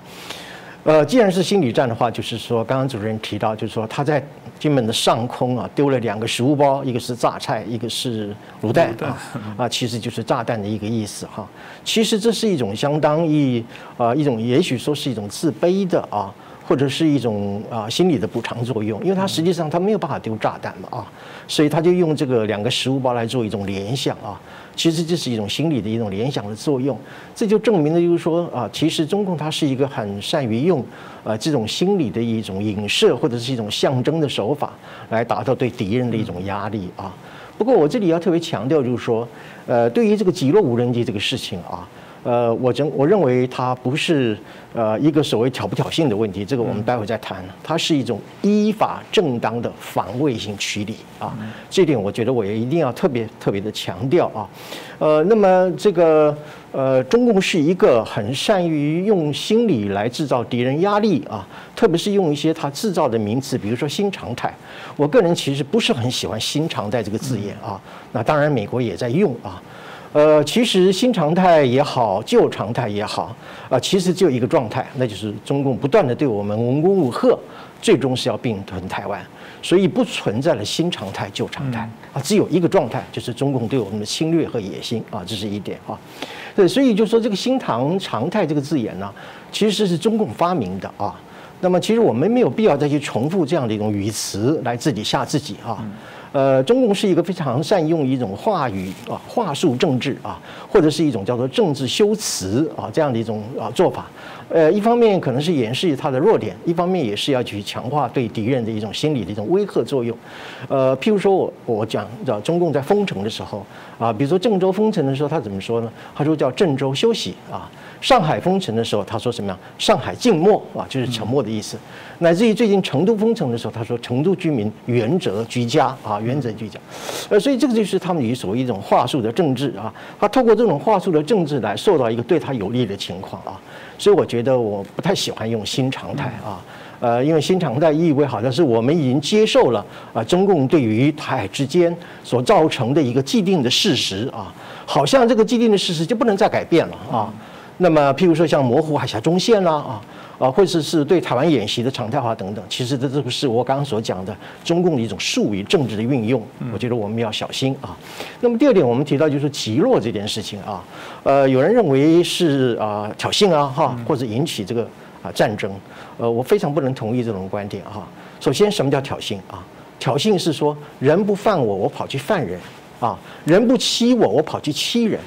呃，既然是心理战的话，就是说，刚刚主任提到，就是说他在金门的上空啊丢了两个食物包，一个是榨菜，一个是卤蛋啊，啊，其实就是炸弹的一个意思哈。其实这是一种相当于啊一种，也许说是一种自卑的啊。或者是一种啊心理的补偿作用，因为他实际上他没有办法丢炸弹嘛啊，所以他就用这个两个食物包来做一种联想啊，其实这是一种心理的一种联想的作用，这就证明了就是说啊，其实中共它是一个很善于用啊这种心理的一种影射或者是一种象征的手法来达到对敌人的一种压力啊。不过我这里要特别强调就是说，呃，对于这个击落无人机这个事情啊。呃，我认我认为它不是呃一个所谓挑不挑衅的问题，这个我们待会再谈。它是一种依法正当的防卫性驱离啊，这点我觉得我也一定要特别特别的强调啊。呃，那么这个呃，中共是一个很善于用心理来制造敌人压力啊，特别是用一些他制造的名词，比如说新常态。我个人其实不是很喜欢新常态这个字眼啊。那当然美国也在用啊。呃，其实新常态也好，旧常态也好，啊，其实只有一个状态，那就是中共不断的对我们文攻武吓，最终是要并吞台湾，所以不存在了新常态、旧常态啊，只有一个状态，就是中共对我们的侵略和野心啊，这是一点啊。对，所以就说这个新常常态这个字眼呢，其实是中共发明的啊。那么其实我们没有必要再去重复这样的一种语词来自己吓自己啊。呃，中共是一个非常善用一种话语啊，话术政治啊，或者是一种叫做政治修辞啊这样的一种啊做法。呃，一方面可能是掩饰它的弱点，一方面也是要去强化对敌人的一种心理的一种威吓作用。呃，譬如说我我讲叫中共在封城的时候啊，比如说郑州封城的时候，他怎么说呢？他说叫郑州休息啊。上海封城的时候，他说什么呀？上海静默啊，就是沉默的意思。乃至于最近成都封城的时候，他说成都居民原则居家啊，原则居家。呃，所以这个就是他们以所谓一种话术的政治啊，他透过这种话术的政治来受到一个对他有利的情况啊。所以我觉得我不太喜欢用新常态啊，呃，因为新常态意味好像是我们已经接受了啊，中共对于台海之间所造成的一个既定的事实啊，好像这个既定的事实就不能再改变了啊。那么，譬如说像模糊海峡中线啦，啊啊，或者是对台湾演习的常态化等等，其实这这不是我刚刚所讲的中共的一种术语政治的运用，我觉得我们要小心啊。那么第二点，我们提到就是极落这件事情啊，呃，有人认为是啊挑衅啊哈，或者引起这个啊战争，呃，我非常不能同意这种观点哈。首先，什么叫挑衅啊？挑衅是说人不犯我，我跑去犯人啊；人不欺我，我跑去欺人。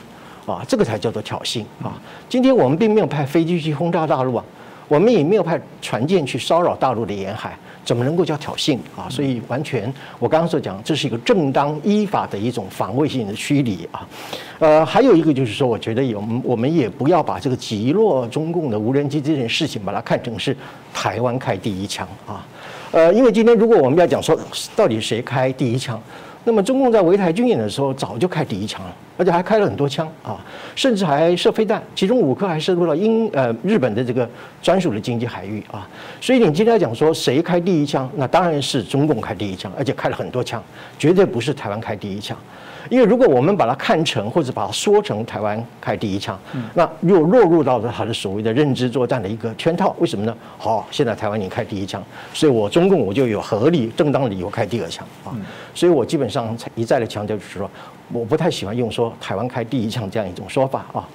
啊，这个才叫做挑衅啊！今天我们并没有派飞机去轰炸大陆啊，我们也没有派船舰去骚扰大陆的沿海，怎么能够叫挑衅啊？所以完全，我刚刚所讲，这是一个正当依法的一种防卫性的驱离啊。呃，还有一个就是说，我觉得有我们也不要把这个击落中共的无人机这件事情，把它看成是台湾开第一枪啊。呃，因为今天如果我们要讲说到底谁开第一枪，那么中共在围台军演的时候早就开第一枪了。而且还开了很多枪啊，甚至还射飞弹，其中五颗还射入了英呃日本的这个专属的经济海域啊。所以你今天讲说谁开第一枪，那当然是中共开第一枪，而且开了很多枪，绝对不是台湾开第一枪。因为如果我们把它看成或者把它说成台湾开第一枪，那又落入到了他的所谓的认知作战的一个圈套。为什么呢？好，现在台湾你开第一枪，所以我中共我就有合理正当理由开第二枪啊。所以我基本上一再的强调就是说，我不太喜欢用说台湾开第一枪这样一种说法啊。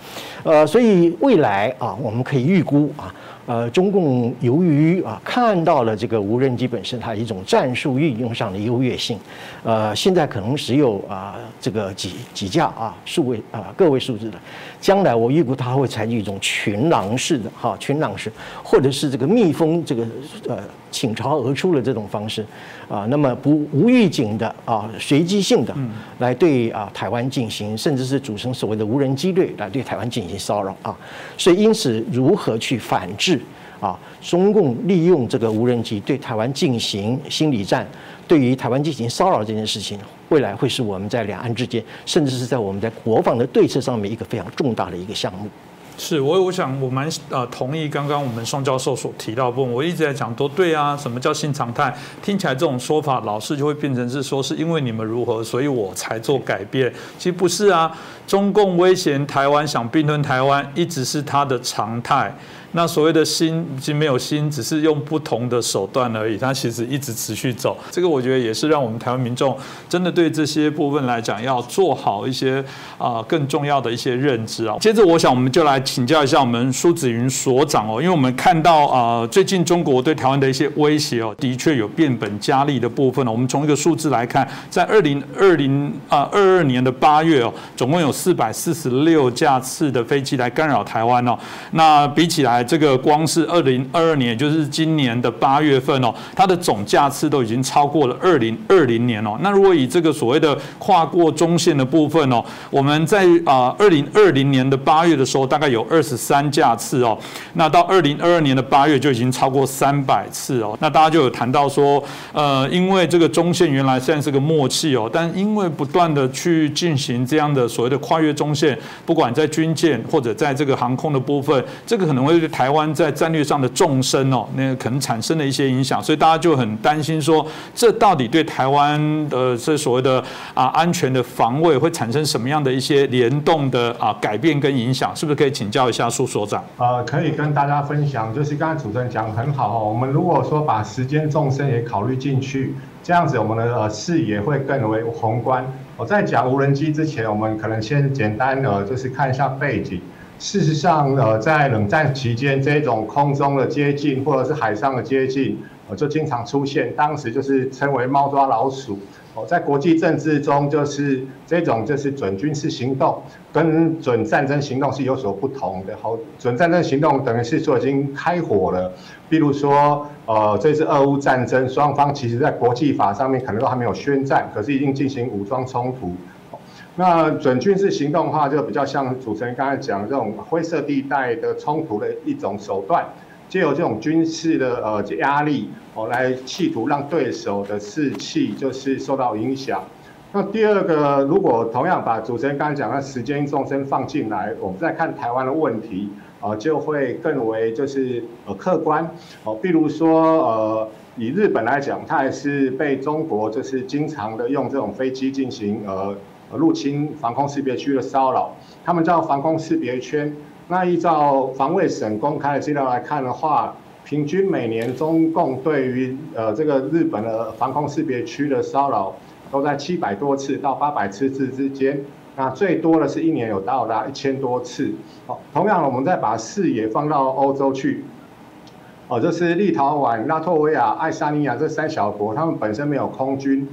呃，所以未来啊，我们可以预估啊。呃，中共由于啊看到了这个无人机本身它一种战术运用上的优越性，呃，现在可能只有啊这个几几架啊数位啊个位数字的，将来我预估它会采取一种群狼式的哈群狼式，或者是这个蜜蜂这个呃倾巢而出的这种方式啊，那么不无预警的啊随机性的来对啊台湾进行，甚至是组成所谓的无人机队来对台湾进行骚扰啊，所以因此如何去反制？啊，中共利用这个无人机对台湾进行心理战，对于台湾进行骚扰这件事情，未来会是我们在两岸之间，甚至是在我们在国防的对策上面一个非常重大的一个项目。是我，我想我蛮呃同意刚刚我们双教授所提到部分。我一直在讲都对啊，什么叫新常态？听起来这种说法，老是就会变成是说是因为你们如何，所以我才做改变。其实不是啊，中共威胁台湾，想并吞台湾，一直是他的常态。那所谓的心已经没有心，只是用不同的手段而已。它其实一直持续走，这个我觉得也是让我们台湾民众真的对这些部分来讲，要做好一些啊更重要的一些认知啊。接着，我想我们就来请教一下我们苏子云所长哦，因为我们看到啊最近中国对台湾的一些威胁哦，的确有变本加厉的部分哦。我们从一个数字来看，在二零二零啊二二年的八月哦，总共有四百四十六架次的飞机来干扰台湾哦。那比起来，这个光是二零二二年，就是今年的八月份哦，它的总架次都已经超过了二零二零年哦。那如果以这个所谓的跨过中线的部分哦，我们在啊二零二零年的八月的时候，大概有二十三架次哦。那到二零二二年的八月就已经超过三百次哦。那大家就有谈到说，呃，因为这个中线原来虽然是个默契哦，但因为不断的去进行这样的所谓的跨越中线，不管在军舰或者在这个航空的部分，这个可能会台湾在战略上的纵深哦，那可能产生了一些影响，所以大家就很担心说，这到底对台湾的这所谓的啊安全的防卫会产生什么样的一些联动的啊改变跟影响？是不是可以请教一下苏所长？呃，可以跟大家分享，就是刚才主持人讲很好哦，我们如果说把时间纵深也考虑进去，这样子我们的呃视野会更为宏观。我在讲无人机之前，我们可能先简单的就是看一下背景。事实上，呃，在冷战期间，这种空中的接近或者是海上的接近，呃，就经常出现。当时就是称为猫抓老鼠。哦，在国际政治中，就是这种就是准军事行动跟准战争行动是有所不同的。好，准战争行动等于是说已经开火了。比如说，呃，这次俄乌战争，双方其实在国际法上面可能都还没有宣战，可是已经进行武装冲突。那准军事行动的话，就比较像主持人刚才讲这种灰色地带的冲突的一种手段，借由这种军事的呃压力哦，来企图让对手的士气就是受到影响。那第二个，如果同样把主持人刚才讲的时间纵深放进来，我们再看台湾的问题啊，就会更为就是呃客观哦。比如说呃，以日本来讲，它也是被中国就是经常的用这种飞机进行呃。入侵防空识别区的骚扰，他们叫防空识别圈。那依照防卫省公开的资料来看的话，平均每年中共对于呃这个日本的防空识别区的骚扰，都在七百多次到八百次之之间。那最多的是一年有到达一千多次。好，同样我们再把视野放到欧洲去，哦，这是立陶宛、拉脱维亚、爱沙尼亚这三小国，他们本身没有空军。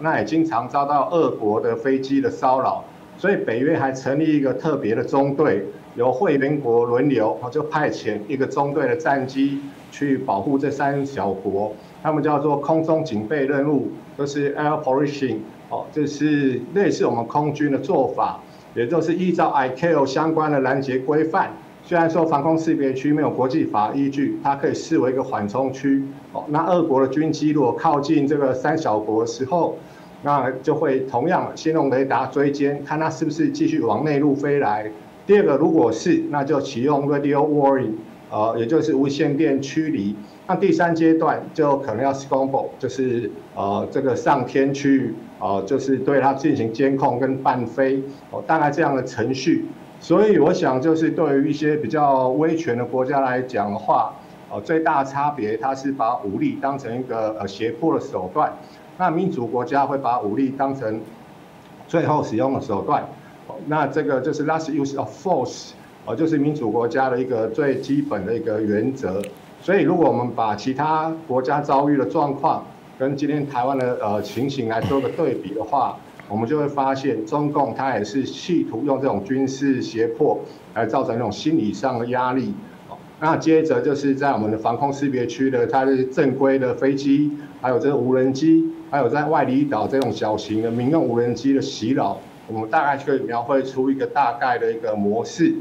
那也经常遭到俄国的飞机的骚扰，所以北约还成立一个特别的中队，由会员国轮流，就派遣一个中队的战机去保护这三小国，他们叫做空中警备任务，就是 air policing，哦，这是类似我们空军的做法，也就是依照 ICAO 相关的拦截规范。虽然说防空识别区没有国际法依据，它可以视为一个缓冲区。哦，那俄国的军机如果靠近这个三小国的时候，那就会同样先用雷达追歼，看它是不是继续往内陆飞来。第二个，如果是，那就启用 radio warning，呃，也就是无线电驱离。那第三阶段就可能要 scramble，就是呃这个上天去，呃就是对它进行监控跟伴飞。哦，大概这样的程序。所以我想，就是对于一些比较威权的国家来讲的话，呃，最大差别，它是把武力当成一个呃胁迫的手段；那民主国家会把武力当成最后使用的手段。那这个就是 last use of force，呃，就是民主国家的一个最基本的一个原则。所以，如果我们把其他国家遭遇的状况跟今天台湾的呃情形来做个对比的话，我们就会发现，中共它也是企图用这种军事胁迫来造成一种心理上的压力。那接着就是在我们的防空识别区的，它的正规的飞机，还有这个无人机，还有在外离岛这种小型的民用无人机的袭扰，我们大概可以描绘出一个大概的一个模式。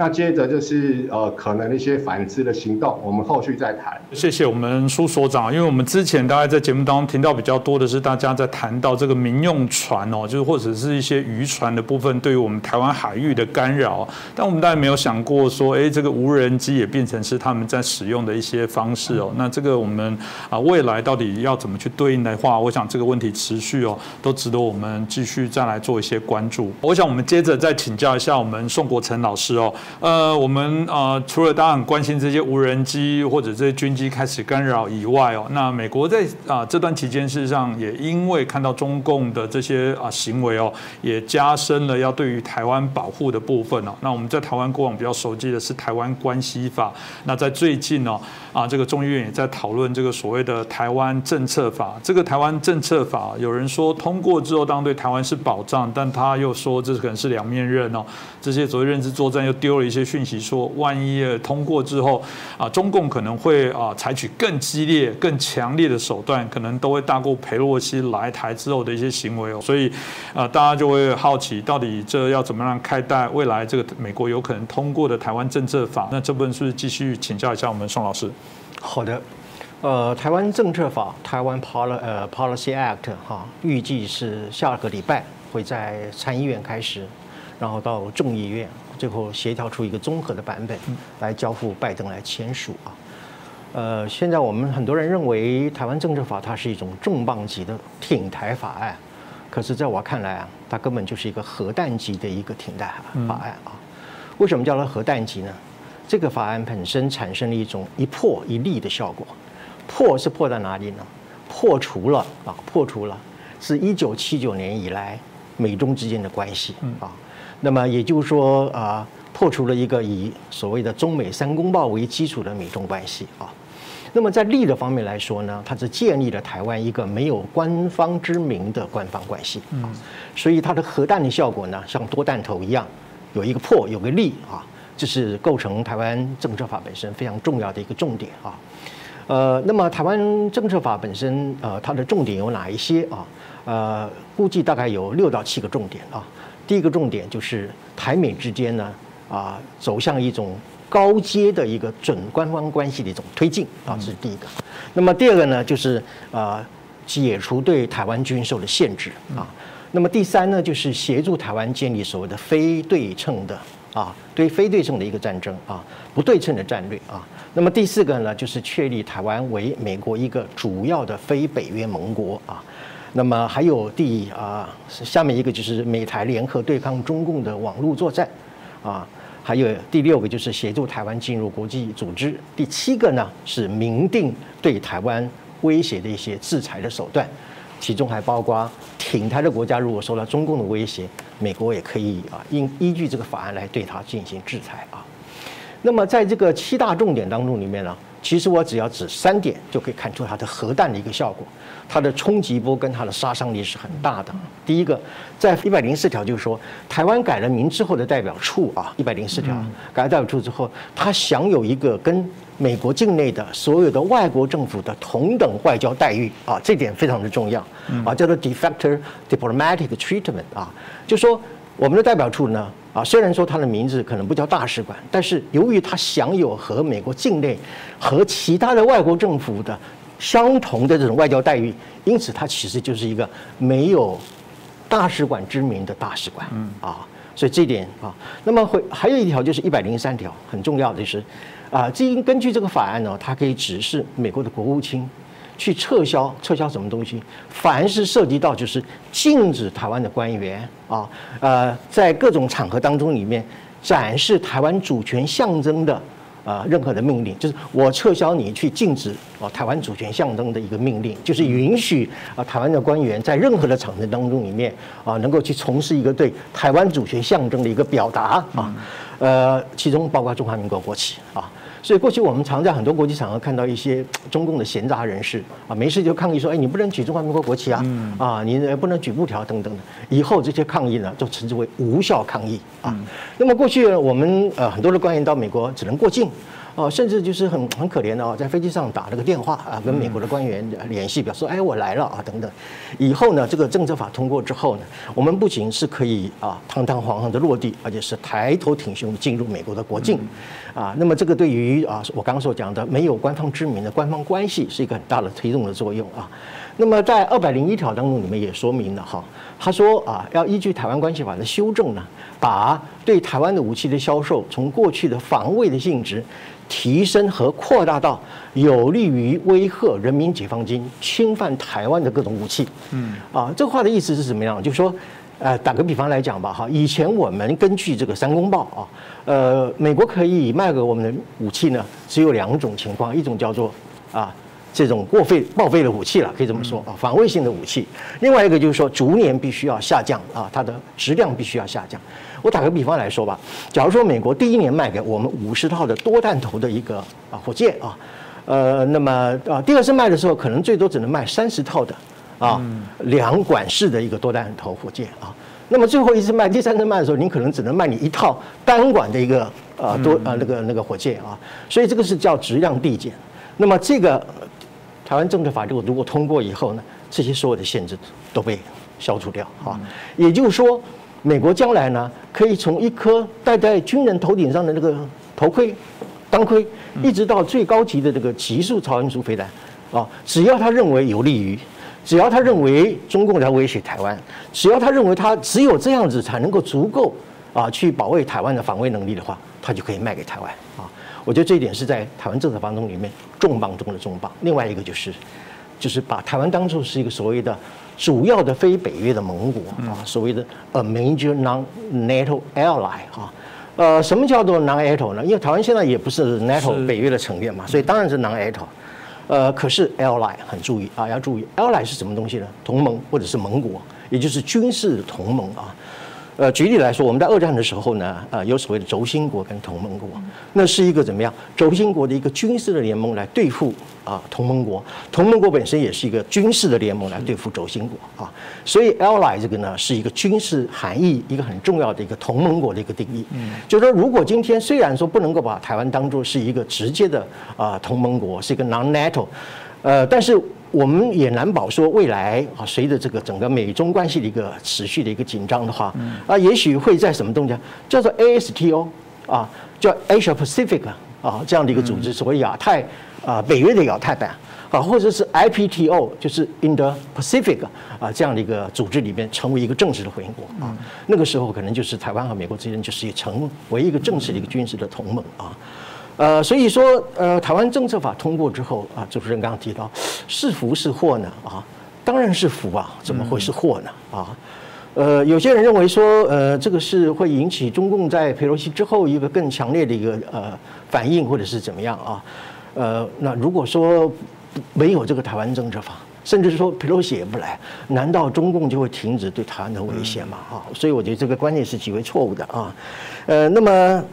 那接着就是呃，可能一些反制的行动，我们后续再谈。谢谢我们苏所长，因为我们之前大概在节目当中听到比较多的是大家在谈到这个民用船哦，就是或者是一些渔船的部分对于我们台湾海域的干扰，但我们大家没有想过说，哎，这个无人机也变成是他们在使用的一些方式哦。那这个我们啊未来到底要怎么去对应的话，我想这个问题持续哦，都值得我们继续再来做一些关注。我想我们接着再请教一下我们宋国成老师哦。呃，我们呃除了大家很关心这些无人机或者这些军机开始干扰以外哦，那美国在啊这段期间事实上也因为看到中共的这些啊行为哦，也加深了要对于台湾保护的部分哦。那我们在台湾过往比较熟悉的是台湾关系法，那在最近哦啊这个众议院也在讨论这个所谓的台湾政策法。这个台湾政策法有人说通过之后当然对台湾是保障，但他又说这可能是两面刃哦。这些所谓认知作战又丢一些讯息，说万一通过之后啊，中共可能会啊采取更激烈、更强烈的手段，可能都会大过裴洛西来台之后的一些行为哦。所以啊，大家就会好奇，到底这要怎么样看待未来这个美国有可能通过的台湾政策法？那这部分是不是继续请教一下我们宋老师？好的，呃，台湾政策法台湾 Pol 呃 Policy Act 哈，预计是下个礼拜会在参议院开始。然后到众议院，最后协调出一个综合的版本，来交付拜登来签署啊。呃，现在我们很多人认为台湾政治法它是一种重磅级的挺台法案，可是在我看来啊，它根本就是一个核弹级的一个挺台法案啊。为什么叫它核弹级呢？这个法案本身产生了一种一破一立的效果。破是破在哪里呢？破除了啊，破除了是一九七九年以来美中之间的关系啊。那么也就是说啊，破除了一个以所谓的中美三公报为基础的美中关系啊。那么在利的方面来说呢，它是建立了台湾一个没有官方之名的官方关系啊。所以它的核弹的效果呢，像多弹头一样，有一个破，有个利啊，这是构成台湾政策法本身非常重要的一个重点啊。呃，那么台湾政策法本身呃，它的重点有哪一些啊？呃，估计大概有六到七个重点啊。第一个重点就是台美之间呢，啊，走向一种高阶的一个准官方关系的一种推进啊，这是第一个。那么第二个呢，就是啊，解除对台湾军售的限制啊。那么第三呢，就是协助台湾建立所谓的非对称的啊，对非对称的一个战争啊，不对称的战略啊。那么第四个呢，就是确立台湾为美国一个主要的非北约盟国啊。那么还有第啊，下面一个就是美台联合对抗中共的网络作战，啊，还有第六个就是协助台湾进入国际组织，第七个呢是明定对台湾威胁的一些制裁的手段，其中还包括挺台的国家如果受到中共的威胁，美国也可以啊依依据这个法案来对它进行制裁啊。那么在这个七大重点当中里面呢，其实我只要指三点就可以看出它的核弹的一个效果。它的冲击波跟它的杀伤力是很大的。第一个，在一百零四条就是说，台湾改了名之后的代表处啊，一百零四条改了代表处之后，它享有一个跟美国境内的所有的外国政府的同等外交待遇啊，这点非常的重要啊，叫做 de facto diplomatic treatment 啊，就说我们的代表处呢啊，虽然说它的名字可能不叫大使馆，但是由于它享有和美国境内和其他的外国政府的。相同的这种外交待遇，因此它其实就是一个没有大使馆之名的大使馆，嗯啊，所以这点啊，那么会还有一条就是一百零三条很重要的是，啊，这根据这个法案呢，它可以指示美国的国务卿去撤销撤销什么东西，凡是涉及到就是禁止台湾的官员啊，呃，在各种场合当中里面展示台湾主权象征的。啊，任何的命令就是我撤销你去禁止啊台湾主权象征的一个命令，就是允许啊台湾的官员在任何的场合当中里面啊能够去从事一个对台湾主权象征的一个表达啊，呃，其中包括中华民国国旗啊。所以过去我们常在很多国际场合看到一些中共的闲杂人士啊，没事就抗议说，哎，你不能举中华民国国旗啊，啊，你不能举布条等等的。以后这些抗议呢，就称之为无效抗议啊。那么过去我们呃很多的官员到美国只能过境。哦，甚至就是很很可怜的哦，在飞机上打了个电话啊，跟美国的官员联系，表示哎我来了啊等等。以后呢，这个政策法通过之后呢，我们不仅是可以啊堂堂皇皇的落地，而且是抬头挺胸进入美国的国境，啊，那么这个对于啊我刚刚所讲的没有官方知名的官方关系是一个很大的推动的作用啊。那么在二百零一条当中，你们也说明了哈，他说啊要依据台湾关系法的修正呢，把对台湾的武器的销售从过去的防卫的性质。提升和扩大到有利于威吓人民解放军侵犯台湾的各种武器。嗯，啊，这话的意思是什么样？就是说，呃，打个比方来讲吧，哈，以前我们根据这个三公报啊，呃，美国可以卖给我们的武器呢，只有两种情况，一种叫做啊这种过费报废的武器了，可以这么说啊，防卫性的武器；另外一个就是说逐年必须要下降啊，它的质量必须要下降。我打个比方来说吧，假如说美国第一年卖给我们五十套的多弹头的一个啊火箭啊，呃，那么啊第二次卖的时候，可能最多只能卖三十套的。啊，两管式的一个多弹头火箭啊，那么最后一次卖，第三次卖的时候，你可能只能卖你一套单管的一个呃多呃那个那个火箭啊，所以这个是叫质量递减。那么这个台湾政治法律如果通过以后呢，这些所有的限制都被消除掉啊，也就是说，美国将来呢可以从一颗戴在军人头顶上的那个头盔、钢盔，一直到最高级的这个极速超音速飞弹啊，只要他认为有利于。只要他认为中共在威胁台湾，只要他认为他只有这样子才能够足够啊去保卫台湾的防卫能力的话，他就可以卖给台湾啊。我觉得这一点是在台湾政策当中里面重磅中的重磅。另外一个就是，就是把台湾当做是一个所谓的主要的非北约的盟国啊，所谓的 a major non-NATO ally 啊。呃，什么叫做 non-NATO 呢？因为台湾现在也不是 NATO 北约的成员嘛，所以当然是 non-NATO。呃，可是 ally 很注意啊，要注意 ally 是什么东西呢？同盟或者是盟国，也就是军事同盟啊。呃，举例来说，我们在二战的时候呢，呃，有所谓的轴心国跟同盟国，那是一个怎么样？轴心国的一个军事的联盟来对付啊同盟国，同盟国本身也是一个军事的联盟来对付轴心国啊。所以 ally 这个呢，是一个军事含义一个很重要的一个同盟国的一个定义。嗯，就是说，如果今天虽然说不能够把台湾当做是一个直接的啊同盟国，是一个 non-NATO，呃，但是。我们也难保说未来啊，随着这个整个美中关系的一个持续的一个紧张的话，啊，也许会在什么东西叫做 ASTO 啊，叫 Asia Pacific 啊这样的一个组织，所谓亚太啊北约的亚太版啊，或者是 IPTO 就是 Indo Pacific 啊这样的一个组织里面成为一个正式的会员国啊，那个时候可能就是台湾和美国之间就是成为一个正式的一个军事的同盟啊。呃，所以说，呃，台湾政策法通过之后啊，主持人刚刚提到，是福是祸呢？啊，当然是福啊，怎么会是祸呢？啊，呃，有些人认为说，呃，这个是会引起中共在佩洛西之后一个更强烈的一个呃反应，或者是怎么样啊？呃，那如果说没有这个台湾政策法，甚至说佩洛西也不来，难道中共就会停止对台湾的威胁吗？啊，所以我觉得这个观念是极为错误的啊。呃，那么。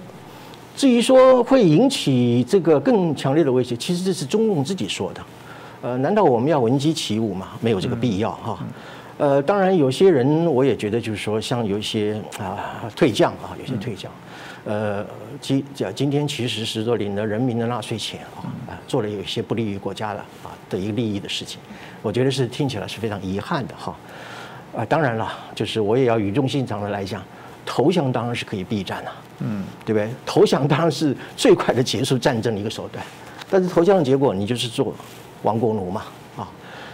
至于说会引起这个更强烈的威胁，其实这是中共自己说的。呃，难道我们要闻鸡起舞吗？没有这个必要哈。呃，当然有些人我也觉得就是说，像有一些啊退将啊，有些退将，呃，今讲今天其实是说领了人民的纳税钱啊，啊，做了有一些不利于国家的啊的一个利益的事情，我觉得是听起来是非常遗憾的哈。啊，当然了，就是我也要语重心长的来讲。投降当然是可以避战了，嗯，对不对？投降当然是最快的结束战争的一个手段，但是投降的结果你就是做亡国奴嘛，啊，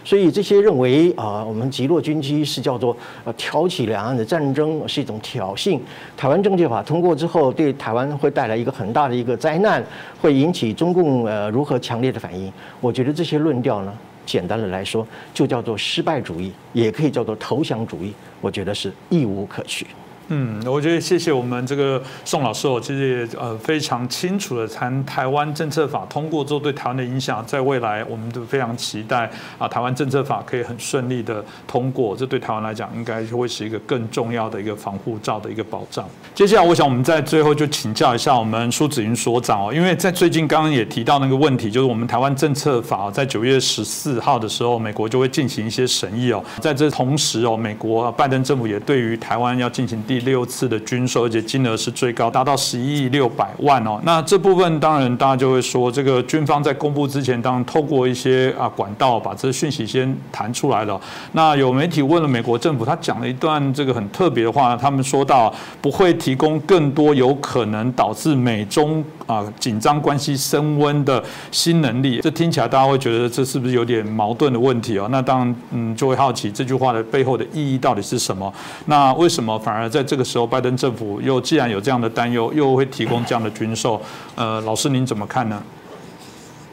所以这些认为啊，我们击落军机是叫做呃挑起两岸的战争，是一种挑衅。台湾政界法通过之后，对台湾会带来一个很大的一个灾难，会引起中共呃如何强烈的反应？我觉得这些论调呢，简单的来说，就叫做失败主义，也可以叫做投降主义。我觉得是亦无可取。嗯，我觉得谢谢我们这个宋老师哦，其实呃非常清楚的谈台湾政策法通过之后对台湾的影响，在未来我们都非常期待啊，台湾政策法可以很顺利的通过，这对台湾来讲应该会是一个更重要的一个防护罩的一个保障。接下来，我想我们在最后就请教一下我们苏子云所长哦，因为在最近刚刚也提到那个问题，就是我们台湾政策法在九月十四号的时候，美国就会进行一些审议哦，在这同时哦，美国拜登政府也对于台湾要进行第六次的军售，而且金额是最高，达到十一亿六百万哦。那这部分当然大家就会说，这个军方在公布之前，当然透过一些啊管道把这讯息先弹出来了。那有媒体问了美国政府，他讲了一段这个很特别的话，他们说到不会提供更多有可能导致美中啊紧张关系升温的新能力。这听起来大家会觉得这是不是有点矛盾的问题哦？那当然，嗯，就会好奇这句话的背后的意义到底是什么？那为什么反而在在这个时候，拜登政府又既然有这样的担忧，又会提供这样的军售？呃，老师您怎么看呢？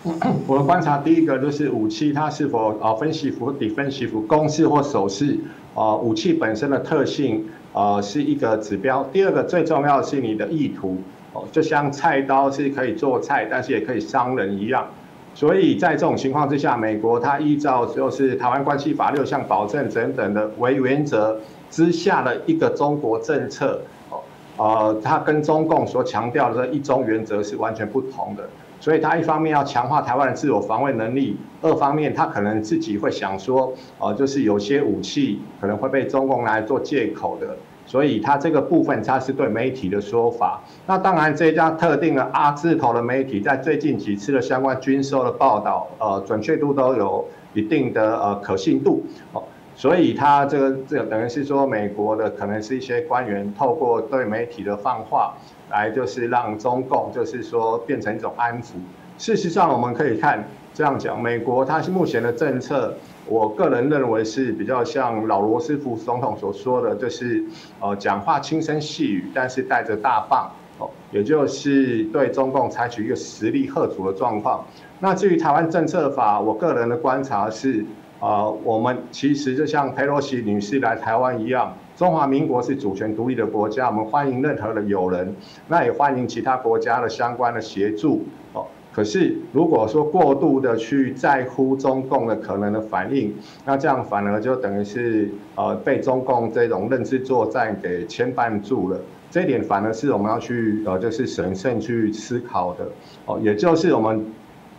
我的观察，第一个就是武器它是否啊分析符、底分析符、攻势或守势。呃，武器本身的特性，呃，是一个指标。第二个最重要的是你的意图，哦，就像菜刀是可以做菜，但是也可以伤人一样。所以在这种情况之下，美国它依照就是台湾关系法六项保证等等的为原则之下的一个中国政策，哦，呃，它跟中共所强调的一中原则是完全不同的。所以他一方面要强化台湾的自我防卫能力，二方面他可能自己会想说，呃，就是有些武器可能会被中共来做借口的。所以他这个部分，他是对媒体的说法。那当然，这家特定的阿字头的媒体，在最近几次的相关军售的报道，呃，准确度都有一定的呃可信度。哦，所以他这个这等于是说，美国的可能是一些官员透过对媒体的放话，来就是让中共就是说变成一种安抚。事实上，我们可以看这样讲，美国它是目前的政策。我个人认为是比较像老罗斯福总统所说的，就是呃讲话轻声细语，但是带着大棒哦，也就是对中共采取一个实力贺阻的状况。那至于台湾政策法，我个人的观察是，呃，我们其实就像佩洛西女士来台湾一样，中华民国是主权独立的国家，我们欢迎任何的友人，那也欢迎其他国家的相关的协助哦。可是，如果说过度的去在乎中共的可能的反应，那这样反而就等于是呃被中共这种认知作战给牵绊住了。这一点反而是我们要去呃就是审慎去思考的哦。也就是我们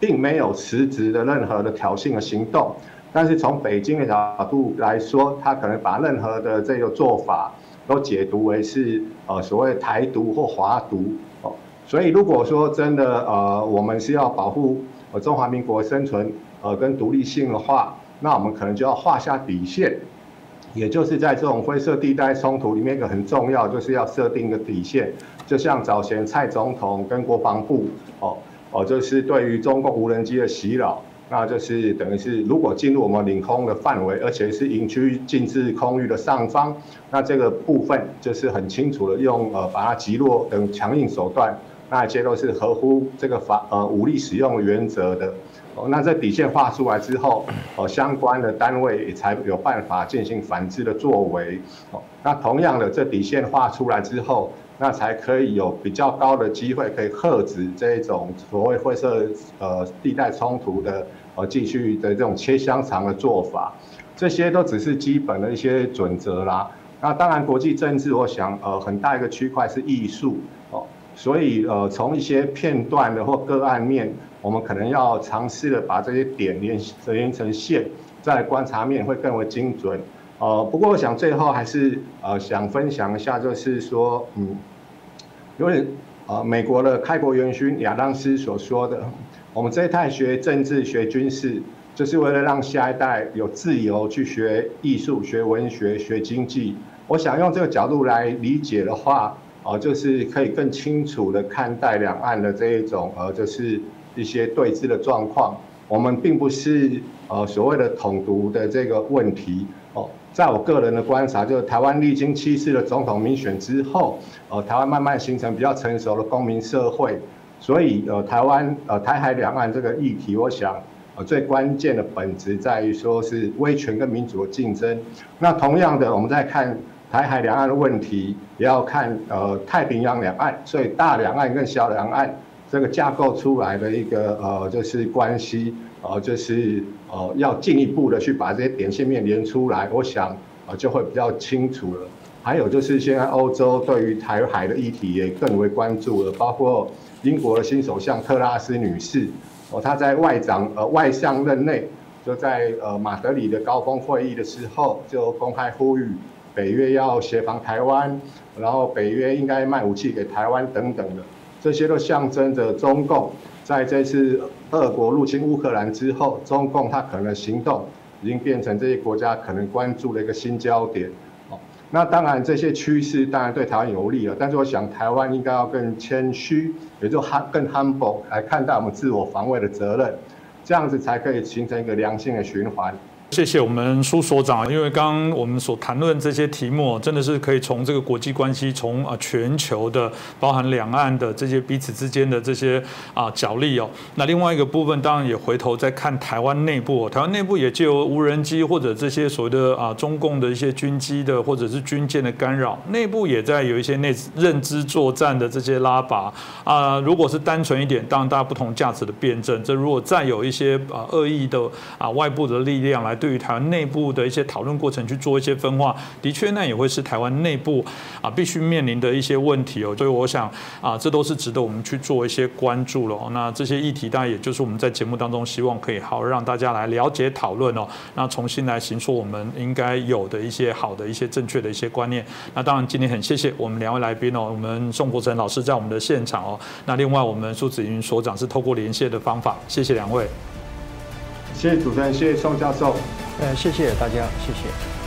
并没有实质的任何的挑衅的行动，但是从北京的角度来说，他可能把任何的这个做法都解读为是呃所谓台独或华独哦。所以，如果说真的，呃，我们是要保护呃中华民国生存，呃，跟独立性的话，那我们可能就要画下底线，也就是在这种灰色地带冲突里面，一个很重要，就是要设定一个底线。就像早前蔡总统跟国防部，哦，哦，就是对于中共无人机的袭扰，那就是等于是如果进入我们领空的范围，而且是营区禁制空域的上方，那这个部分就是很清楚的用呃把它击落等强硬手段。那些都是合乎这个法呃武力使用原则的，哦，那这底线画出来之后，哦，相关的单位也才有办法进行反制的作为，哦，那同样的这底线画出来之后，那才可以有比较高的机会可以遏止这种所谓灰色呃地带冲突的呃继续的这种切香肠的做法，这些都只是基本的一些准则啦。那当然国际政治，我想呃很大一个区块是艺术哦。所以，呃，从一些片段的或个案面，我们可能要尝试的把这些点连连成线，在观察面会更为精准。呃，不过我想最后还是呃想分享一下，就是说，嗯，因为呃美国的开国元勋亚当斯所说的，我们这一代学政治学军事，就是为了让下一代有自由去学艺术、学文学、学经济。我想用这个角度来理解的话。哦，就是可以更清楚的看待两岸的这一种呃，就是一些对峙的状况。我们并不是呃所谓的统独的这个问题。在我个人的观察，就是台湾历经七次的总统民选之后，呃，台湾慢慢形成比较成熟的公民社会。所以呃，台湾呃台海两岸这个议题，我想呃最关键的本质在于说是威权跟民主的竞争。那同样的，我们在看。台海两岸的问题也要看呃太平洋两岸，所以大两岸跟小两岸这个架构出来的一个呃就是关系，呃就是呃要进一步的去把这些点线面连出来，我想呃就会比较清楚了。还有就是现在欧洲对于台海的议题也更为关注了，包括英国的新首相特拉斯女士，哦她在外长呃外相任内就在呃马德里的高峰会议的时候就公开呼吁。北约要协防台湾，然后北约应该卖武器给台湾等等的，这些都象征着中共在这次俄国入侵乌克兰之后，中共它可能行动已经变成这些国家可能关注的一个新焦点。哦，那当然这些趋势当然对台湾有利了，但是我想台湾应该要更谦虚，也就更 humble 来看待我们自我防卫的责任，这样子才可以形成一个良性的循环。谢谢我们苏所长，因为刚刚我们所谈论这些题目，真的是可以从这个国际关系，从啊全球的，包含两岸的这些彼此之间的这些啊角力哦。那另外一个部分，当然也回头再看台湾内部，台湾内部也借由无人机或者这些所谓的啊中共的一些军机的或者是军舰的干扰，内部也在有一些内认知作战的这些拉拔啊。如果是单纯一点，当然大家不同价值的辩证，这如果再有一些啊恶意的啊外部的力量来。对于台湾内部的一些讨论过程去做一些分化，的确那也会是台湾内部啊必须面临的一些问题哦。所以我想啊，这都是值得我们去做一些关注了。那这些议题当然也就是我们在节目当中希望可以好让大家来了解讨论哦。那重新来行说我们应该有的一些好的一些正确的一些观念。那当然今天很谢谢我们两位来宾哦，我们宋国成老师在我们的现场哦。那另外我们苏子云所长是透过连线的方法，谢谢两位。谢谢主持人，谢谢宋教授。呃，谢谢大家，谢谢。